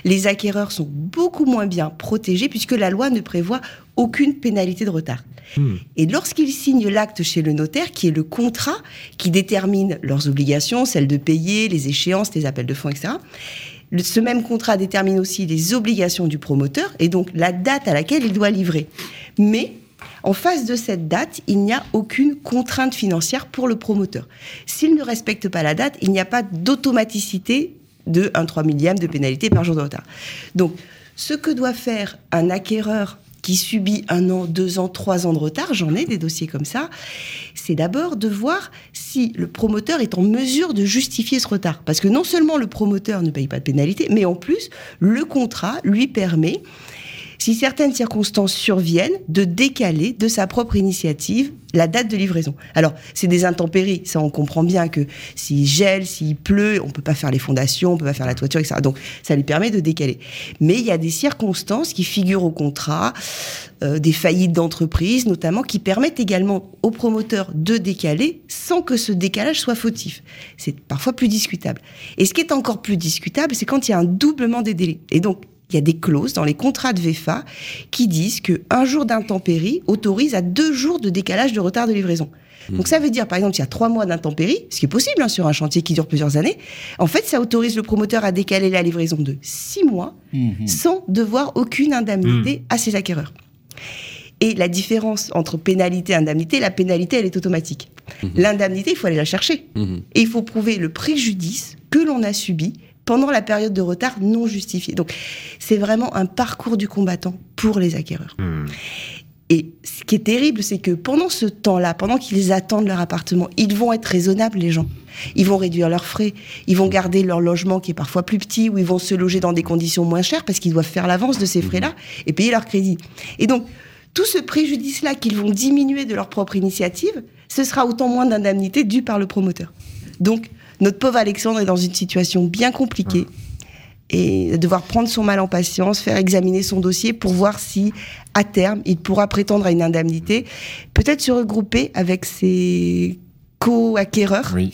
les acquéreurs sont beaucoup moins bien protégés puisque la loi ne prévoit aucune pénalité de retard. Hmm. Et lorsqu'ils signent l'acte chez le notaire, qui est le contrat qui détermine leurs obligations, celles de payer, les échéances, les appels de fonds, etc., ce même contrat détermine aussi les obligations du promoteur et donc la date à laquelle il doit livrer. Mais en face de cette date, il n'y a aucune contrainte financière pour le promoteur. S'il ne respecte pas la date, il n'y a pas d'automaticité de 1 3 millième de pénalité par jour de retard. Donc, ce que doit faire un acquéreur qui subit un an, deux ans, trois ans de retard, j'en ai des dossiers comme ça, c'est d'abord de voir si le promoteur est en mesure de justifier ce retard. Parce que non seulement le promoteur ne paye pas de pénalité, mais en plus, le contrat lui permet si certaines circonstances surviennent, de décaler de sa propre initiative la date de livraison. Alors, c'est des intempéries, ça on comprend bien que s'il gèle, s'il pleut, on peut pas faire les fondations, on peut pas faire la toiture, etc. Donc, ça lui permet de décaler. Mais il y a des circonstances qui figurent au contrat, euh, des faillites d'entreprise notamment, qui permettent également aux promoteurs de décaler sans que ce décalage soit fautif. C'est parfois plus discutable. Et ce qui est encore plus discutable, c'est quand il y a un doublement des délais. Et donc, il y a des clauses dans les contrats de VFA qui disent que un jour d'intempérie autorise à deux jours de décalage de retard de livraison. Mmh. Donc ça veut dire, par exemple, s'il y a trois mois d'intempérie, ce qui est possible hein, sur un chantier qui dure plusieurs années, en fait, ça autorise le promoteur à décaler la livraison de six mois mmh. sans devoir aucune indemnité mmh. à ses acquéreurs. Et la différence entre pénalité et indemnité, la pénalité, elle est automatique. L'indemnité, il faut aller la chercher. Et il faut prouver le préjudice que l'on a subi pendant la période de retard non justifié. Donc, c'est vraiment un parcours du combattant pour les acquéreurs. Mhm. Et ce qui est terrible, c'est que pendant ce temps-là, pendant qu'ils attendent leur appartement, ils vont être raisonnables, les gens. Ils vont réduire leurs frais, ils vont garder leur logement qui est parfois plus petit, ou ils vont se loger dans des conditions moins chères parce qu'ils doivent faire l'avance de ces frais-là et payer leur crédit. Et donc, tout ce préjudice-là qu'ils vont diminuer de leur propre initiative, ce sera autant moins d'indemnités dues par le promoteur. Donc, notre pauvre Alexandre est dans une situation bien compliquée et devoir prendre son mal en patience, faire examiner son dossier pour voir si, à terme, il pourra prétendre à une indemnité, peut-être se regrouper avec ses co-acquéreurs. Oui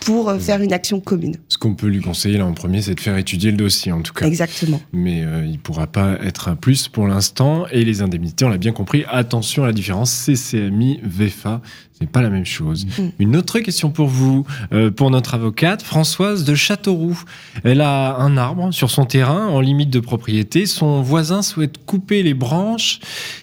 pour euh, faire une action commune. Ce qu'on peut lui conseiller là en premier, c'est de faire étudier le dossier en tout cas. Exactement. Mais euh, il ne pourra pas être un plus pour l'instant. Et les indemnités, on l'a bien compris, attention à la différence CCMI, VEFA, c'est pas la même chose. Mm. Une autre question pour vous, euh, pour notre avocate, Françoise de Châteauroux. Elle a un arbre sur son terrain en limite de propriété. Son voisin souhaite couper les branches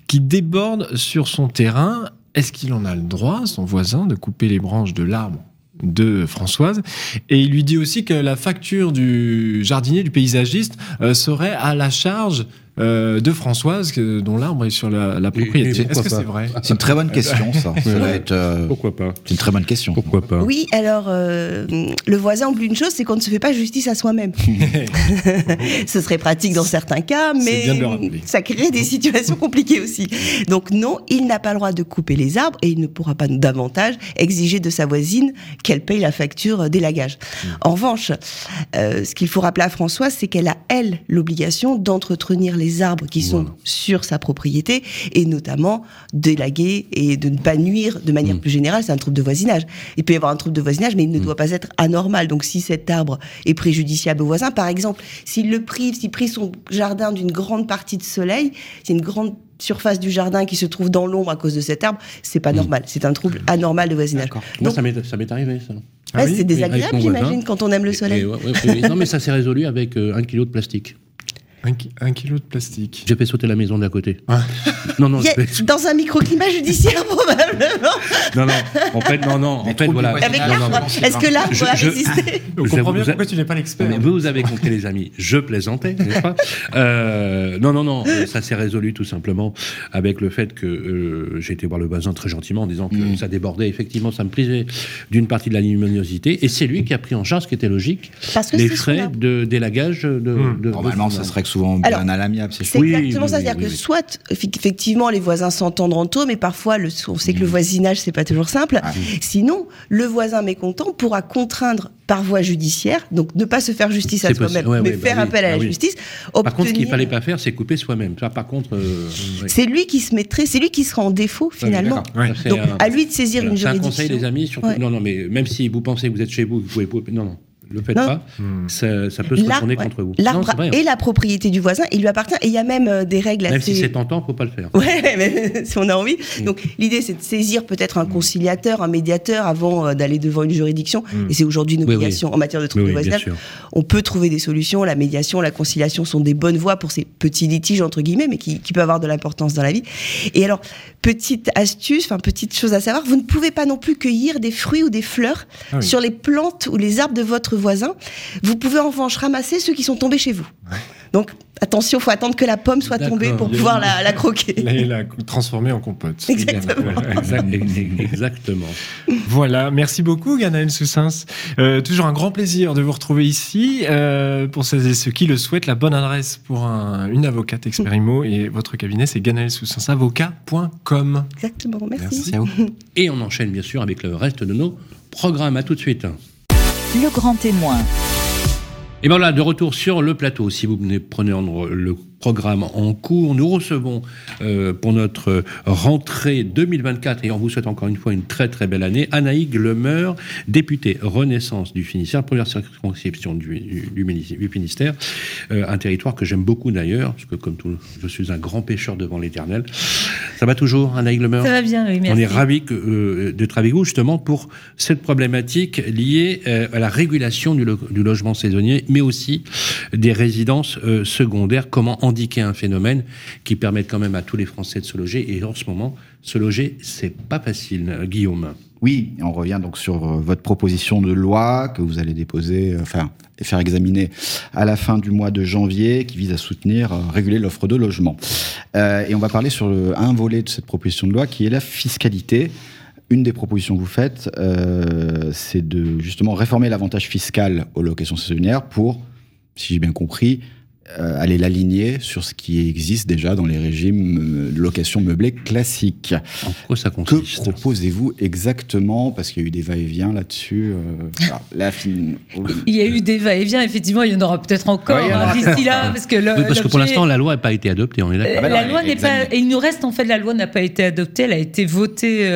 qui débordent sur son terrain. Est-ce qu'il en a le droit, son voisin, de couper les branches de l'arbre? De Françoise. Et il lui dit aussi que la facture du jardinier, du paysagiste, euh, serait à la charge euh, de Françoise, dont l'arbre est sur la, propriété. Est-ce que c'est vrai C'est une très bonne question, ça. Euh, pourquoi pas C'est une très bonne question. Pourquoi pas Oui, alors, euh, le voisin oublie une chose, c'est qu'on ne se fait pas justice à soi-même. Ce serait pratique dans certains cas, mais ça crée des situations compliquées aussi. Donc non, il n'a pas le droit de couper les arbres et il ne pourra pas davantage exiger de sa voisine qu'elle paye la facture d'élagage. Hmm. En revanche, ce qu'il faut rappeler à Françoise, c'est qu'elle a, elle, l'obligation d'entretenir les les arbres qui sont sur sa propriété et notamment d'élaguer et de ne pas nuire de manière mm. plus générale. C'est un trouble de voisinage. Il peut y avoir un trouble de voisinage, mais il ne mm. doit pas être anormal. Donc si cet arbre est préjudiciable au voisin, par exemple, s'il le prive, s'il prive son jardin d'une grande partie de soleil, c'est une grande surface du jardin qui se trouve dans l'ombre à cause de cet arbre, c'est pas mm. normal. C'est un trouble anormal de voisinage. Donc, ça m'est arrivé, ça. Ah c'est désagréable, j'imagine, quand on aime le soleil. non, mais ça s'est résolu avec euh, un kilo de plastique. Un, kilo de plastique. J'ai fait sauter la maison d'à côté. Non, non. Dans un microclimat judiciaire, probablement. Non, non. En fait, non, non. En fait, voilà. Est-ce que on va résister On comprend bien pourquoi tu n'es pas l'expert. Vous, vous avez compris, les amis. Je plaisantais, n'est-ce pas? Euh, Non, non, non. Ça s'est résolu tout simplement avec le fait que euh, j'ai été voir le voisin très gentiment en disant que mm. ça débordait. Effectivement, ça me privait d'une partie de la luminosité. Et c'est lui qui a pris en charge, ce qui était logique, les frais de délagage de. Mm. Normalement, ça serait souvent bien à l'amiable. C'est exactement ça. C'est-à-dire que soit, effectivement, les voisins s'entendent en taux, mais parfois, le, on sait que le mm. voisinage, c'est pas toujours simple. Ah Sinon, le voisin mécontent pourra contraindre par voie judiciaire, donc ne pas se faire justice à soi-même, mais bah faire appel à la ah justice. Par contre, ce qu'il fallait pas faire, c'est couper soi-même. Par contre, euh, c'est lui qui se mettrait, c'est lui qui sera en défaut finalement. donc à lui de saisir une juridiction. C'est un conseil, les amis. Surtout, non, non, mais même si vous pensez que vous êtes chez vous, vous pouvez, non, non le faites pas, ça, peut se retourner contre vous. L'arbre et la propriété du voisin, il lui appartient. Et il y a même euh, des règles Même si c'est tentant, faut pas le faire. Ouais, mais si on a envie. Hmm. Donc l'idée, c'est de saisir peut-être un hmm. conciliateur, un médiateur avant euh, d'aller devant une juridiction. Et c'est aujourd'hui une obligation en matière de trouble de voisinage. On peut trouver des solutions. La médiation, la conciliation sont des bonnes voies pour ces petits litiges, entre guillemets, mais qui, qui peuvent avoir de l'importance dans la vie. Et alors, petite astuce, enfin, petite chose à savoir, vous ne pouvez pas non plus cueillir des fruits ou des fleurs ah sur les plantes ou les arbres de votre voisin. Vous pouvez en revanche ramasser ceux qui sont tombés chez vous. Donc attention, il faut attendre que la pomme soit tombée pour pouvoir la, croquer. Et la transformer en compote. Exactement. Exactement. Voilà, merci beaucoup Ganaël Soussens. Euh, toujours un grand plaisir de vous retrouver ici. Euh, pour celles et ceux qui le souhaitent, la bonne adresse pour une avocate expérimo et votre cabinet, c'est ganaelsoussensavocat.com. Exactement, merci. merci à vous. Et on enchaîne bien sûr avec le reste de nos programmes. À tout de suite. Le grand témoin. Et bien voilà, de retour sur le plateau. Si vous prenez le programme en cours. Nous recevons euh, pour notre rentrée 2024, et on vous souhaite encore une fois une très très belle année, Anaïg Lemeur, députée Renaissance du Finistère, première circonscription du, du, du Finistère, euh, un territoire que j'aime beaucoup d'ailleurs, parce que comme tout, je suis un grand pêcheur devant l'éternel. Ça va toujours, Anaïg Lemeur? Ça va bien, oui, merci. On est ravis euh, d'être avec vous justement pour cette problématique liée à la régulation du, du, logement saisonnier, mais aussi des résidences secondaires. Comment indiquer un phénomène qui permet quand même à tous les Français de se loger. Et en ce moment, se loger, c'est pas facile, Guillaume. Oui, on revient donc sur euh, votre proposition de loi que vous allez déposer, euh, enfin, faire examiner à la fin du mois de janvier, qui vise à soutenir, euh, réguler l'offre de logement. et on va parler sur un volet de cette proposition de loi qui est la fiscalité. Une des propositions que vous faites, c'est de justement réformer l'avantage fiscal aux locations saisonnières pour, si j'ai bien compris, euh, aller l'aligner sur ce qui existe déjà dans les régimes de location meublée classiques. En quoi ça consiste Que proposez-vous exactement? Parce qu'il y a eu des va-et-vient là-dessus. Euh, il y a eu des va-et-vient, effectivement, il y en aura peut-être encore hein, d'ici là. Parce que, parce que pour l'instant, la loi n'a pas été adoptée, on est d'accord. Euh, la loi n'est pas. il nous reste, en fait, la loi n'a pas été adoptée, elle a été votée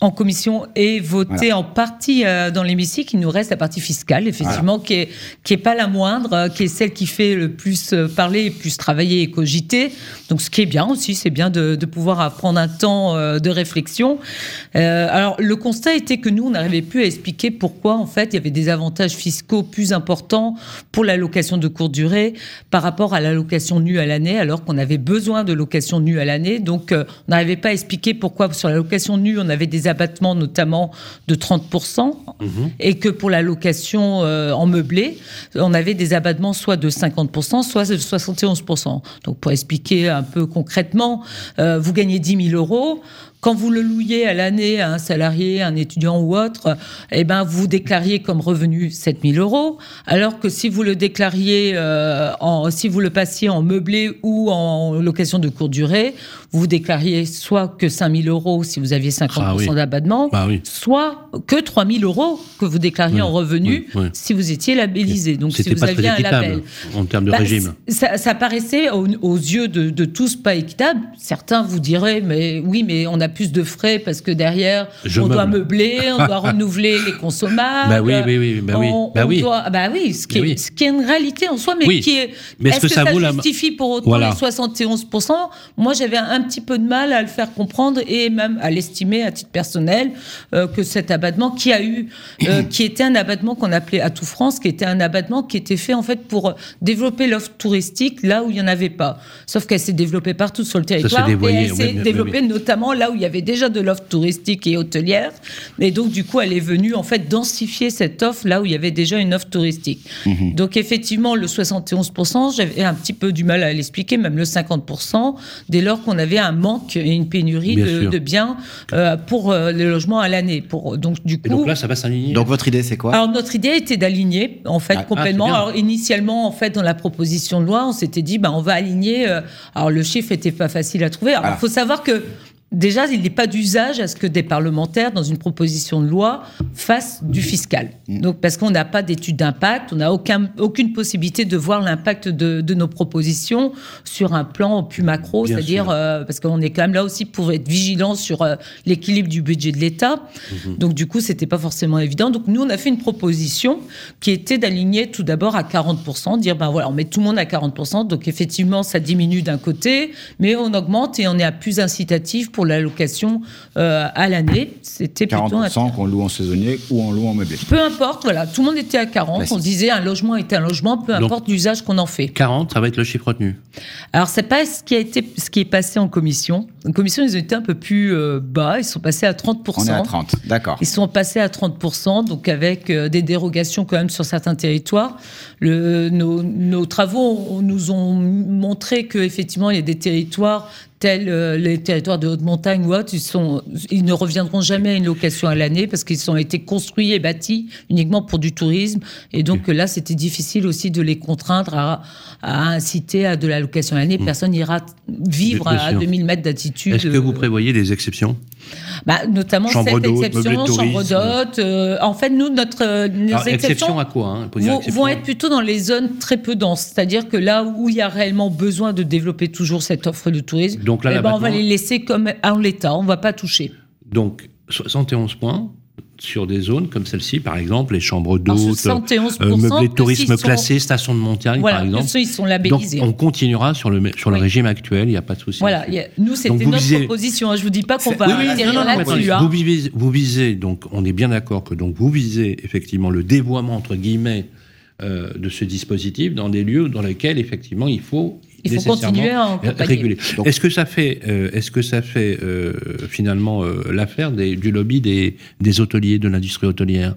en commission et votée en partie dans l'hémicycle. Il nous reste la partie fiscale, effectivement, qui n'est qui est pas la moindre, qui est celle qui fait le plus euh, parler, plus travailler et cogiter. Donc, ce qui est bien aussi, c'est bien de, pouvoir prendre un temps euh, de réflexion. Euh, alors, le constat était que nous, on n'arrivait plus à expliquer pourquoi, en fait, il y avait des avantages fiscaux plus importants pour la location de courte durée par rapport à la location nue à l'année, alors qu'on avait besoin de location nue à l'année. Donc, on n'arrivait pas à expliquer pourquoi sur la location nue, on avait des abattements notamment de 30%, mhm. et que pour la location en meublé, on avait des abattements soit de 50%, soit de 71%. Donc pour expliquer un peu concrètement, euh, vous gagnez 10 000 euros, quand vous le louiez à l'année à un salarié, un étudiant ou autre, eh ben, vous déclariez comme revenu 7000 euros, alors que si vous le déclariez, euh, en, si vous le passiez en meublé ou en location de courte durée, vous déclariez soit que 5000 euros si vous aviez 50% ah d'abattement, bah soit que 3000 euros que vous déclariez en revenu si vous étiez labellisé. Donc, si vous aviez un label. En termes de bah, régime. Ça, paraissait aux, yeux de, de, tous pas équitable. Certains vous diraient, mais oui, mais on a plus de frais parce que derrière, on doit meubler, on doit renouveler les consommables. Bah oui, oui, oui, bah oui. bah, oui. bah oui, ce qui, est, ce qui est une réalité en soi, mais qui est. Mais est-ce que, ça, justifie pour autant les 71% Moi, j'avais un petit peu de mal à le faire comprendre et même à l'estimer à titre personnel euh, que cet abattement qui a eu, euh, qui était un abattement qu'on appelait Atout France, qui était un abattement qui était fait en fait pour développer l'offre touristique là où il n'y en avait pas. Sauf qu'elle s'est développée partout sur le territoire et elle s'est développée notamment là où il y avait déjà de l'offre touristique et hôtelière. Et donc, du coup, elle est venue, en fait, densifier cette offre là où il y avait déjà une offre touristique. Mhm. Donc, effectivement, le 71%, j'avais un petit peu du mal à l'expliquer, même le 50%, dès lors qu'on avait un manque et une pénurie de, biens euh, pour euh, les logements à l'année. Pour, donc, du coup. donc là, ça va s'aligner. Donc, votre idée, c'est quoi? Alors, notre idée était d'aligner, en fait, ah, complètement. Ah, alors, initialement, en fait, dans la proposition de loi, on s'était dit, ben, on va aligner. Euh, alors, le chiffre était pas facile à trouver. Alors, il faut savoir que Déjà, il n'est pas d'usage à ce que des parlementaires, dans une proposition de loi, fassent du fiscal. Mm. Donc, parce qu'on n'a pas d'étude d'impact, on n'a aucun, aucune possibilité de voir l'impact de, de, nos propositions sur un plan plus macro, c'est-à-dire euh, parce qu'on est quand même là aussi pour être vigilant sur euh, l'équilibre du budget de l'État. Mm-hmm. Donc, du coup, c'était pas forcément évident. Donc, nous, on a fait une proposition qui était d'aligner tout d'abord à 40%, dire ben voilà, on met tout le monde à 40%. Donc, effectivement, ça diminue d'un côté, mais on augmente et on est à plus incitatif pour pour la location euh, à l'année. C'était plutôt 40% qu'on loue en saisonnier ou en loue en meublé. Peu importe, voilà, tout le monde était à 40. On disait un logement est un logement, peu importe l'usage qu'on en fait. 40, ça va être le chiffre retenu. Alors c'est pas ce qui a été, ce qui est passé en commission. En commission, ils ont été un peu plus euh, bas. Ils sont passés à 30%. On est à 30, d'accord. Ils sont passés à 30%, donc avec euh, des dérogations quand même sur certains territoires. Le, nos, nos, travaux nous ont montré qu'effectivement, il y a des territoires tels euh, les territoires de haute montagne ou autres, ils, sont, ils ne reviendront jamais à une location à l'année parce qu'ils ont été construits et bâtis uniquement pour du tourisme. Et donc là, c'était difficile aussi de les contraindre à, inciter à de la location à l'année. Mmh. Personne n'ira vivre à 2000 mètres d'altitude. Est-ce que vous prévoyez des exceptions? Bah, notamment chambre cette exception, chambre d'hôte. Euh, en fait, nous, notre, euh, exceptions à quoi hein, vont, être plutôt dans les zones très peu denses. C'est-à-dire que là où il y a réellement besoin de développer toujours cette offre de tourisme, Donc là, eh ben, on va les laisser comme en l'état, on ne va pas toucher. Donc, 71 points, sur des zones comme celle-ci, par exemple, les chambres d'hôtes, euh, meublés de tourisme classés, stations de montagne, par exemple. ils sont labellisés. Donc, on continuera sur le, sur le régime actuel, il n'y a pas de souci. Voilà, nous, c'était notre proposition. Hein. Je ne vous dis pas qu'on va oui, là-dessus. Hein. Vous, visez, vous visez, donc, on est bien d'accord que donc, vous visez effectivement le dévoiement, entre guillemets, euh, de ce dispositif dans des lieux dans lesquels, effectivement, il faut Il faut continuer à réguler. Est-ce que ça fait, est-ce que ça fait finalement l'affaire du lobby des, des hôteliers, de l'industrie hôtelière?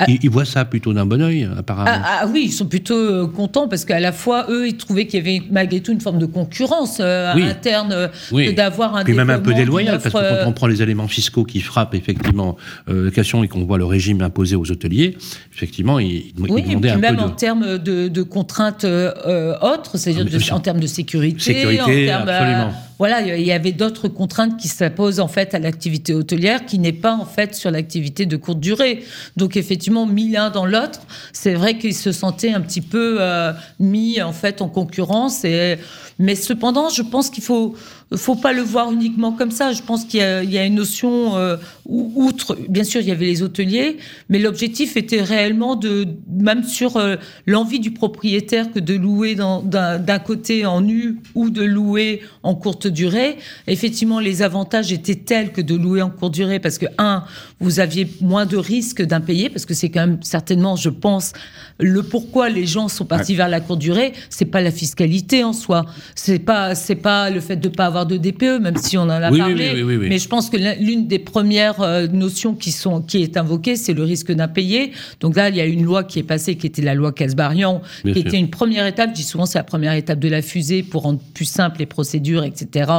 Ah. Ils, voient ça plutôt d'un bon oeil, apparemment. Ah, ah, oui, ils sont plutôt euh, contents parce qu'à la fois, eux, ils trouvaient qu'il y avait malgré tout une forme de concurrence euh, interne, euh, d'avoir un Puis même un peu déloyal, parce que quand on prend les éléments fiscaux qui frappent effectivement euh, et qu'on voit le régime imposé aux hôteliers, effectivement, ils, oui, et puis même en termes de, contraintes autres, c'est-à-dire ah, en termes de sécurité, sécurité en termes, absolument voilà, il y avait d'autres contraintes qui s'imposent en fait à l'activité hôtelière qui n'est pas en fait sur l'activité de courte durée. Donc effectivement, mis l'un dans l'autre, c'est vrai qu'ils se sentaient un petit peu euh, mis en fait en concurrence. Et, mais cependant, je pense qu'il faut faut pas le voir uniquement comme ça. Je pense qu'il y, a une notion, euh, outre, bien sûr, il y avait les hôteliers, mais l'objectif était réellement de, même sur euh, l'envie du propriétaire que de louer d'un côté en nu ou de louer en courte durée. Effectivement, les avantages étaient tels que de louer en courte durée parce que, un, vous aviez moins de risques d'impayés parce que c'est quand même certainement, je pense, le pourquoi les gens sont partis vers la courte durée. C'est pas la fiscalité en soi. C'est pas, c'est pas le fait de pas avoir de DPE, même si on en a parlé. mais je pense que l'une des premières euh, notions qui, sont, qui est invoquée, c'est le risque d'impayé. Donc là, il y a une loi qui est passée, qui était la loi Casbarian, qui était une première étape. Je dis souvent, c'est la première étape de la fusée pour rendre plus simple les procédures, etc.,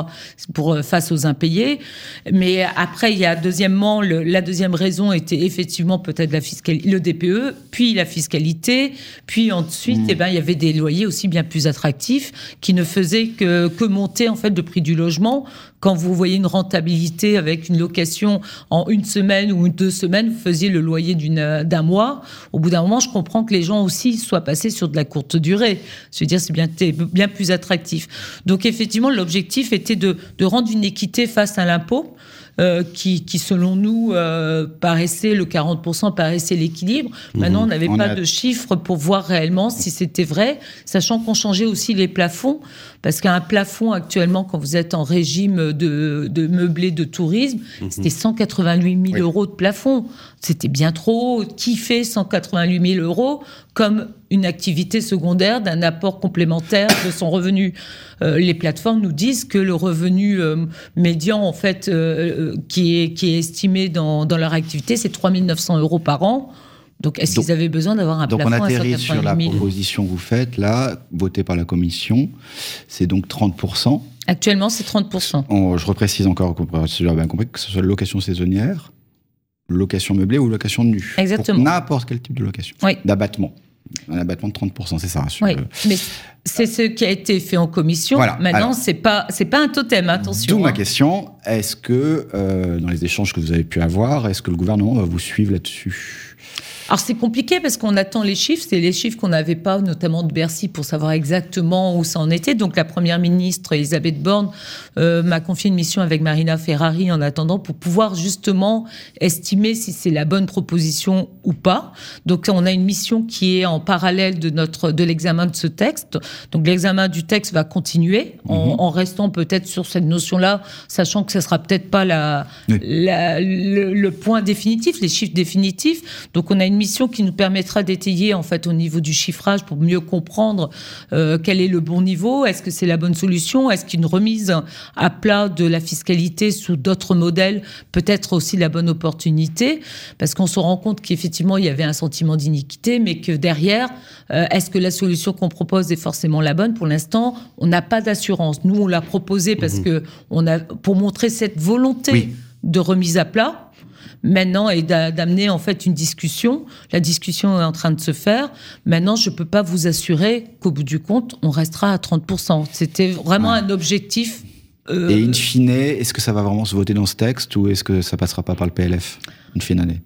pour, euh, face aux impayés. Mais après, il y a deuxièmement, la deuxième raison était effectivement peut-être la fiscalité, le DPE, puis la fiscalité, puis ensuite, mmh. eh ben, il y avait des loyers aussi bien plus attractifs qui ne faisaient que, que monter en fait le prix du logement. Quand vous voyez une rentabilité avec une location en une semaine ou deux semaines, vous faisiez le loyer d'un mois. Au bout d'un moment, je comprends que les gens aussi soient passés sur de la courte durée. Je veux dire, c'est bien, bien plus attractif. Donc effectivement, l'objectif était de, de rendre une équité face à l'impôt. Euh, qui, qui, selon nous, euh, paraissait, le 40% paraissait l'équilibre. Mhm. Maintenant, on n'avait pas de chiffres pour voir réellement si c'était vrai, sachant qu'on changeait aussi les plafonds, parce qu'un plafond actuellement, quand vous êtes en régime de, de meublé de tourisme, mhm. c'était 188 000 euros de plafond. C'était bien trop. Qui fait 188 000 euros comme une activité secondaire d'un apport complémentaire de son revenu euh, Les plateformes nous disent que le revenu médian, en fait, qui est, qui est estimé dans, dans leur activité, c'est 3 900 euros par an. Donc, est-ce qu'ils avaient besoin d'avoir un plafond Donc, on atterrit sur la proposition que vous faites, là, votée par la Commission. C'est donc 30%. Actuellement, c'est 30%. je reprécise encore, si j'ai bien compris, que ce soit location saisonnière, location meublée ou location nue. Exactement. N'importe quel type de location. Oui. D'abattement. Un abattement de 30%, c'est ça. Oui, mais c'est ce qui a été fait en commission. Maintenant, c'est pas c'est pas un totem, attention. D'où ma hein. question est-ce que euh, dans les échanges que vous avez pu avoir, est-ce que le gouvernement va vous suivre là-dessus? Alors c'est compliqué parce qu'on attend les chiffres, c'est les chiffres qu'on n'avait pas, notamment de Bercy, pour savoir exactement où ça en était. Donc la première ministre Elisabeth Borne euh, m'a confié une mission avec Marina Ferrari en attendant pour pouvoir justement estimer si c'est la bonne proposition ou pas. Donc on a une mission qui est en parallèle de notre de l'examen de ce texte. Donc l'examen du texte va continuer en, mhm. en restant peut-être sur cette notion-là, sachant que ce sera peut-être pas la, la le, le, point définitif, les chiffres définitifs. Donc on a une mission qui nous permettra d'étayer en fait au niveau du chiffrage pour mieux comprendre euh, quel est le bon niveau, est-ce que c'est la bonne solution, est-ce qu'une remise à plat de la fiscalité sous d'autres modèles peut être aussi la bonne opportunité, parce qu'on se rend compte qu'effectivement il y avait un sentiment d'iniquité, mais que derrière, euh, est-ce que la solution qu'on propose est forcément la bonne? Pour l'instant, on n'a pas d'assurance. Nous, on l'a proposé parce mmh. que on a pour montrer cette volonté de remise à plat maintenant et d'amener en fait une discussion. La discussion est en train de se faire. Maintenant, je ne peux pas vous assurer qu'au bout du compte, on restera à 30%. C'était vraiment un objectif. Euh, et in fine, est-ce que ça va vraiment se voter dans ce texte ou est-ce que ça passera pas par le PLF une fin d'année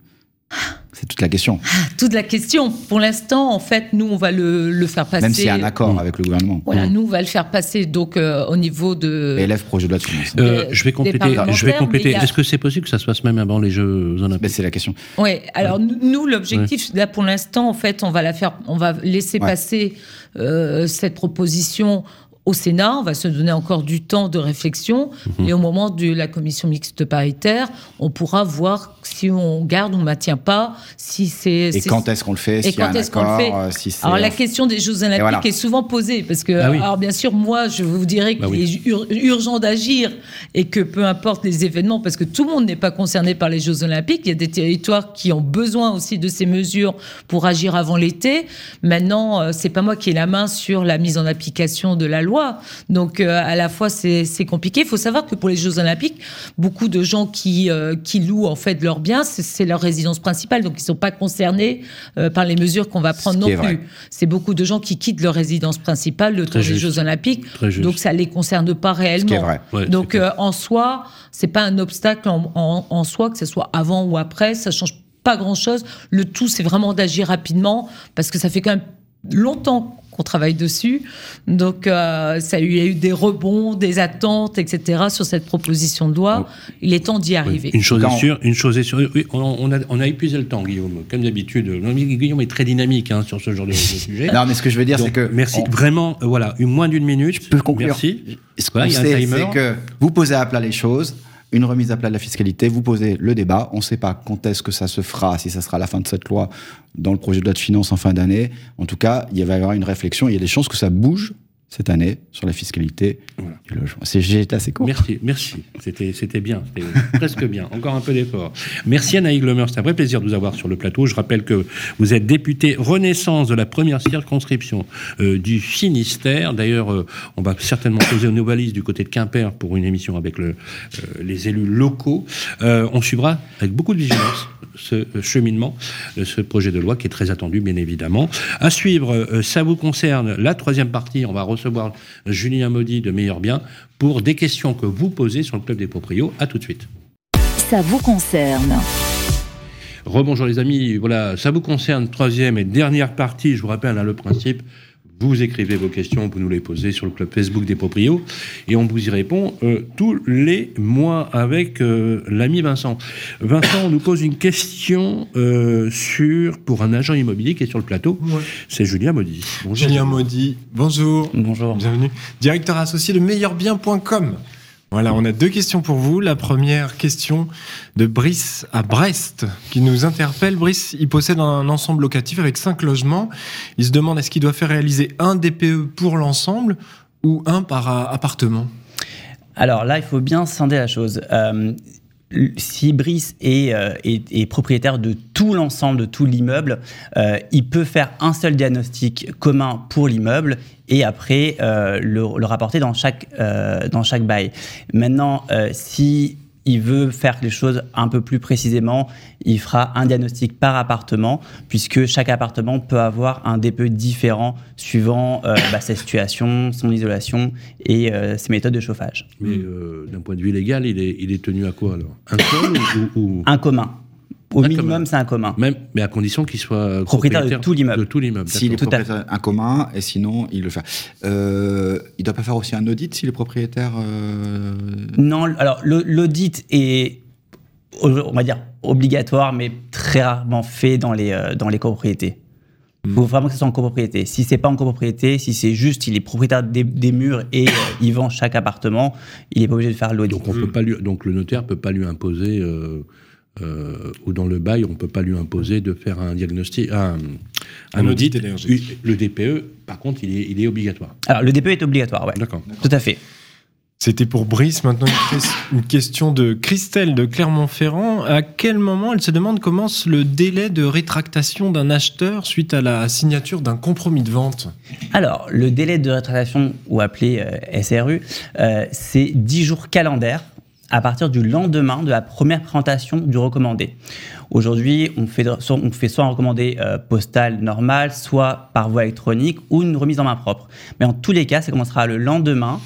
c'est toute la question. Ah, toute la question. Pour l'instant, en fait, nous, on va le, le faire passer. Même s'il y a un accord avec le gouvernement. Voilà, nous, on va le faire passer donc euh, au niveau de. Élève projet de loi de finances. Euh, je vais compléter. Je vais compléter. Est-ce que c'est possible que ça se passe même avant les Jeux Olympiques? C'est la question. Oui. Alors nous, l'objectif là pour l'instant, en fait, on va la faire, on va laisser passer euh, cette proposition au Sénat, on va se donner encore du temps de réflexion. Mhm. Et au moment de la commission mixte paritaire, on pourra voir si on garde ou on ne maintient pas. Si c'est, et quand est-ce qu'on le fait Et quand est-ce qu'on le fait euh, Alors la question des Jeux Olympiques est souvent posée. Parce que, ah alors bien sûr, moi, je vous dirais qu'il bah est urgent d'agir et que peu importe les événements, parce que tout le monde n'est pas concerné par les Jeux Olympiques. Il y a des territoires qui ont besoin aussi de ces mesures pour agir avant l'été. Maintenant, euh, c'est pas moi qui ai la main sur la mise en application de la loi. Donc, euh, à la fois, c'est compliqué. Il faut savoir que pour les Jeux Olympiques, beaucoup de gens qui, euh, qui louent en fait leurs biens, c'est leur résidence principale. Donc, ils ne sont pas concernés euh, par les mesures qu'on va prendre non plus. C'est beaucoup de gens qui quittent leur résidence principale le temps des Jeux Olympiques. Donc, ça ne les concerne pas réellement. donc, en soi, c'est pas un obstacle en, en, soi, que ce soit avant ou après. Ça change pas grand-chose. Le tout, c'est vraiment d'agir rapidement parce que ça fait quand même longtemps qu'on travaille dessus. Donc, euh, ça, il y a eu des rebonds, des attentes, etc. sur cette proposition de loi. Il est temps d'y arriver. Une chose est sûre, une chose est sûre. on, a, on, a, épuisé le temps, Guillaume. Comme d'habitude, Guillaume est très dynamique hein, sur ce genre de, sujet. Non, mais ce que je veux dire, c'est que merci vraiment. Euh, voilà, une moins d'une minute. Je peux conclure. Merci. Ce qu'on sait, c'est que vous posez à plat les choses une remise à plat de la fiscalité, vous posez le débat, on ne sait pas quand est-ce que ça se fera, si ça sera la fin de cette loi, dans le projet de loi de finances en fin d'année. En tout cas, il va y avoir une réflexion, il y a des chances que ça bouge cette année sur la fiscalité du logement. C'est assez court. Merci, merci. C'était, c'était bien, c'était presque bien. Encore un peu d'effort. Merci Anaïg Lemer, c'est un vrai plaisir de vous avoir sur le plateau. Je rappelle que vous êtes député Renaissance de la première circonscription euh, du Finistère. D'ailleurs, euh, on va certainement poser une nouvelle du côté de Quimper pour une émission avec le, euh, les élus locaux. on suivra avec beaucoup de vigilance ce cheminement ce projet de loi qui est très attendu, bien évidemment. À suivre, ça vous concerne la troisième partie. On va recevoir Julien Maudy de Meilleur Bien pour des questions que vous posez sur le Club des Proprios. À tout de suite. Ça vous concerne. Rebonjour les amis, voilà, ça vous concerne, troisième et dernière partie, je vous rappelle hein, le principe, vous écrivez vos questions, vous nous les posez sur le club Facebook des proprios et on vous y répond euh, tous les mois avec euh, l'ami Vincent. Vincent on nous pose une question euh, sur pour un agent immobilier qui est sur le plateau. C'est Julien Maudit. Bonjour. Julien Maudit, bonjour. Bonjour. Bienvenue. Directeur associé de meilleurbien.com. Voilà, on a deux questions pour vous. La première question de Brice à Brest qui nous interpelle. Brice, il possède un ensemble locatif avec cinq logements. Il se demande est-ce qu'il doit faire réaliser un DPE pour l'ensemble ou un par appartement? Alors là, il faut bien scinder la chose. Euh, si Brice euh, est, propriétaire de tout l'ensemble de tout l'immeuble, euh, il peut faire un seul diagnostic commun pour l'immeuble et après euh, le, rapporter dans chaque, dans chaque bail. Maintenant, si il veut faire les choses un peu plus précisément, il fera un diagnostic par appartement, puisque chaque appartement peut avoir un DPE différent suivant bah, sa situation, son isolation et ses méthodes de chauffage. Mais d'un point de vue légal, il est, il est tenu à quoi alors? Un seul ou... Un commun. Au minimum, c'est un commun. Même, mais à condition qu'il soit propriétaire, de tout l'immeuble. De tout l'immeuble. S'il est propriétaire un commun, et sinon, il le fait. Euh, il ne doit pas faire aussi un audit s'il est propriétaire euh... Non, alors l'audit est, on va dire, obligatoire, mais très rarement fait dans les, euh, dans les copropriétés. Il faut hmm. vraiment que ce soit en copropriété. Si c'est pas en copropriété, si c'est juste, il est propriétaire des, des murs et euh, il vend chaque appartement, il n'est pas obligé de faire l'audit. Donc, on peut pas lui, donc le notaire peut pas lui imposer euh, euh, ou dans le bail, on ne peut pas lui imposer de faire un diagnostic, un, audit. Le DPE, par contre, il est, il est obligatoire. Alors, le DPE est obligatoire, ouais. D'accord. Tout à fait. C'était pour Brice. Maintenant, une question de Christelle de Clermont-Ferrand. À quel moment, elle se demande, commence le délai de rétractation d'un acheteur suite à la signature d'un compromis de vente? Alors, le délai de rétractation, ou appelé euh, SRU, euh, c'est 10 jours calendaires à partir du lendemain de la première présentation du recommandé. Aujourd'hui, on fait, on fait soit un recommandé euh, postal normal, soit par voie électronique ou une remise en main propre. Mais en tous les cas, ça commencera le lendemain.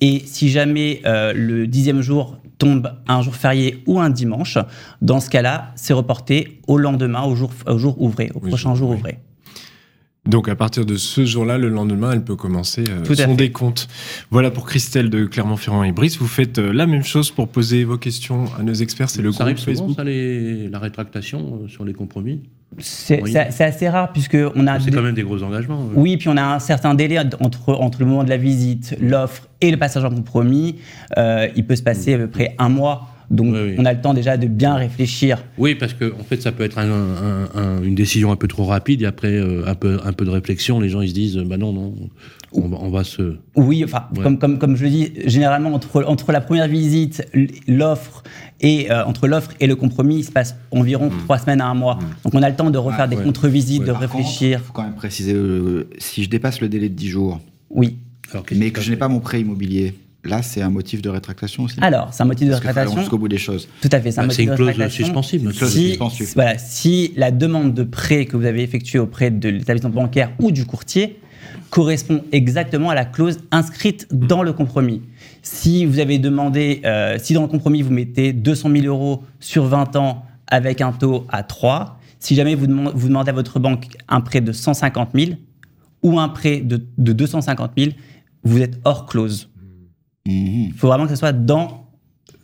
Et si jamais euh, le dixième jour tombe un jour férié ou un dimanche, dans ce cas-là, c'est reporté au lendemain, au jour, au jour ouvré, au prochain jour ouvré. Donc à partir de ce jour-là, le lendemain, elle peut commencer euh, son décompte. Voilà pour Christelle de Clermont-Ferrand et Brice. Vous faites euh, la même chose pour poser vos questions à nos experts. C'est le ça groupe Facebook. Ça, la rétractation euh, sur les compromis? C'est assez rare puisque on a. C'est quand même des gros engagements. Oui, puis on a un certain délai entre, entre le moment de la visite, l'offre et le passage en compromis. il peut se passer à peu près un mois. Donc on a le temps déjà de bien réfléchir. Oui, parce que en fait, ça peut être une décision un peu trop rapide et après euh, un, peu, un peu de réflexion, les gens ils se disent bah non, non, on va, se. Oui, enfin, comme, comme, comme je le dis, généralement entre, entre la première visite, l'offre et euh, entre l'offre et le compromis, il se passe environ mm. trois semaines à un mois. Mm. Donc on a le temps de refaire des contre-visites, de réfléchir. Il faut quand même préciser, euh, si je dépasse le délai de 10 jours, oui. mais que je n'ai pas mon prêt immobilier, Là, c'est un motif de rétractation aussi Alors, c'est un motif de rétractation. jusqu'au bout des choses. Tout à fait, c'est un motif une clause suspensible. Si, voilà, si la demande de prêt que vous avez effectuée auprès de l'établissement bancaire ou du courtier correspond exactement à la clause inscrite dans le compromis. Si vous avez demandé, euh, si dans le compromis vous mettez 200 000 euros sur 20 ans avec un taux à 3, si jamais vous demandez, vous demandez à votre banque un prêt de 150 000 ou un prêt de, de 250 000, vous êtes hors clause. Il faut vraiment que ce soit dans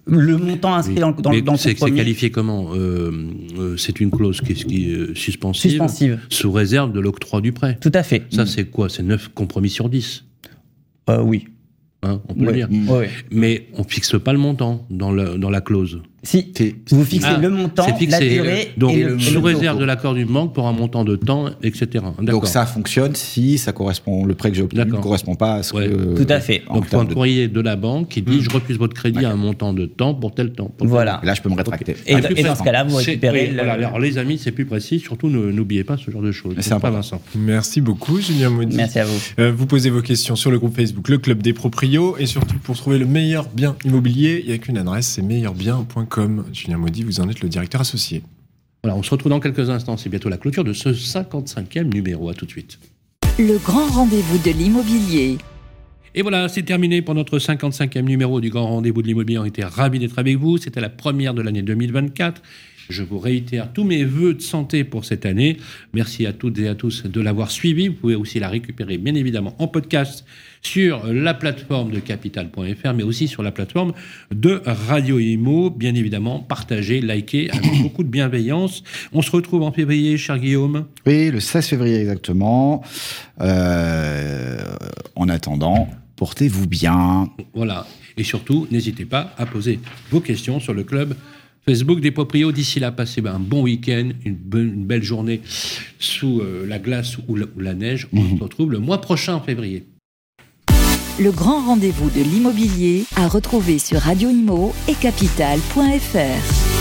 le montant inscrit dans, dans, dans le C'est qualifié comment euh, euh, C'est une clause qui, qui est euh, suspensive, suspensive, sous réserve de l'octroi du prêt. Tout à fait. Ça, c'est quoi? C'est 9 compromis sur 10 Oui. Hein, on peut le dire. Mais on fixe pas le montant dans, le, dans la clause. Si, vous fixez ah, le montant, la durée donc, et le, sous réserve de l'accord du banque pour un montant de temps, etc. Donc ça fonctionne si ça correspond, le prêt que j'ai obtenu ne correspond pas à ce que... Tout à fait. Donc pour un courrier de la banque qui dit hmm. je refuse votre crédit à un montant de temps pour tel temps. voilà. là je peux me rétracter. Et, dans ce cas-là, vous récupérez... alors les amis, c'est plus précis, surtout n'oubliez pas ce genre de choses. C'est pas Vincent. Merci beaucoup Julien Maudit. Merci à vous. Euh, vous posez vos questions sur le groupe Facebook Le Club des Proprios et surtout pour trouver le meilleur bien immobilier, il n'y a qu'une adresse, c'est meilleurbien.com. Julien Maudit vous en êtes le directeur associé. Voilà, on se retrouve dans quelques instants. C'est bientôt la clôture de ce 55e numéro. À tout de suite. Le grand rendez-vous de l'immobilier. Et voilà, c'est terminé pour notre 55e numéro du Grand Rendez-vous de l'Immobilier. On était ravis d'être avec vous. C'était la première de l'année 2024. Je vous réitère tous mes voeux de santé pour cette année. Merci à toutes et à tous de l'avoir suivi. Vous pouvez aussi la récupérer, bien évidemment, en podcast sur la plateforme de capital.fr, mais aussi sur la plateforme de Radio Imo. Bien évidemment, partagez, likez avec beaucoup de bienveillance. On se retrouve en février, cher Guillaume. Oui, le 16 février exactement. Euh, en attendant, portez-vous bien. Voilà. Et surtout, n'hésitez pas à poser vos questions sur le club Facebook des proprios. D'ici là, passez ben, un bon week-end, une, belle journée sous euh, la glace ou la, neige. On mhm. se retrouve le mois prochain en février. Le grand rendez-vous de l'immobilier à retrouver sur Radio Imo et capital.fr.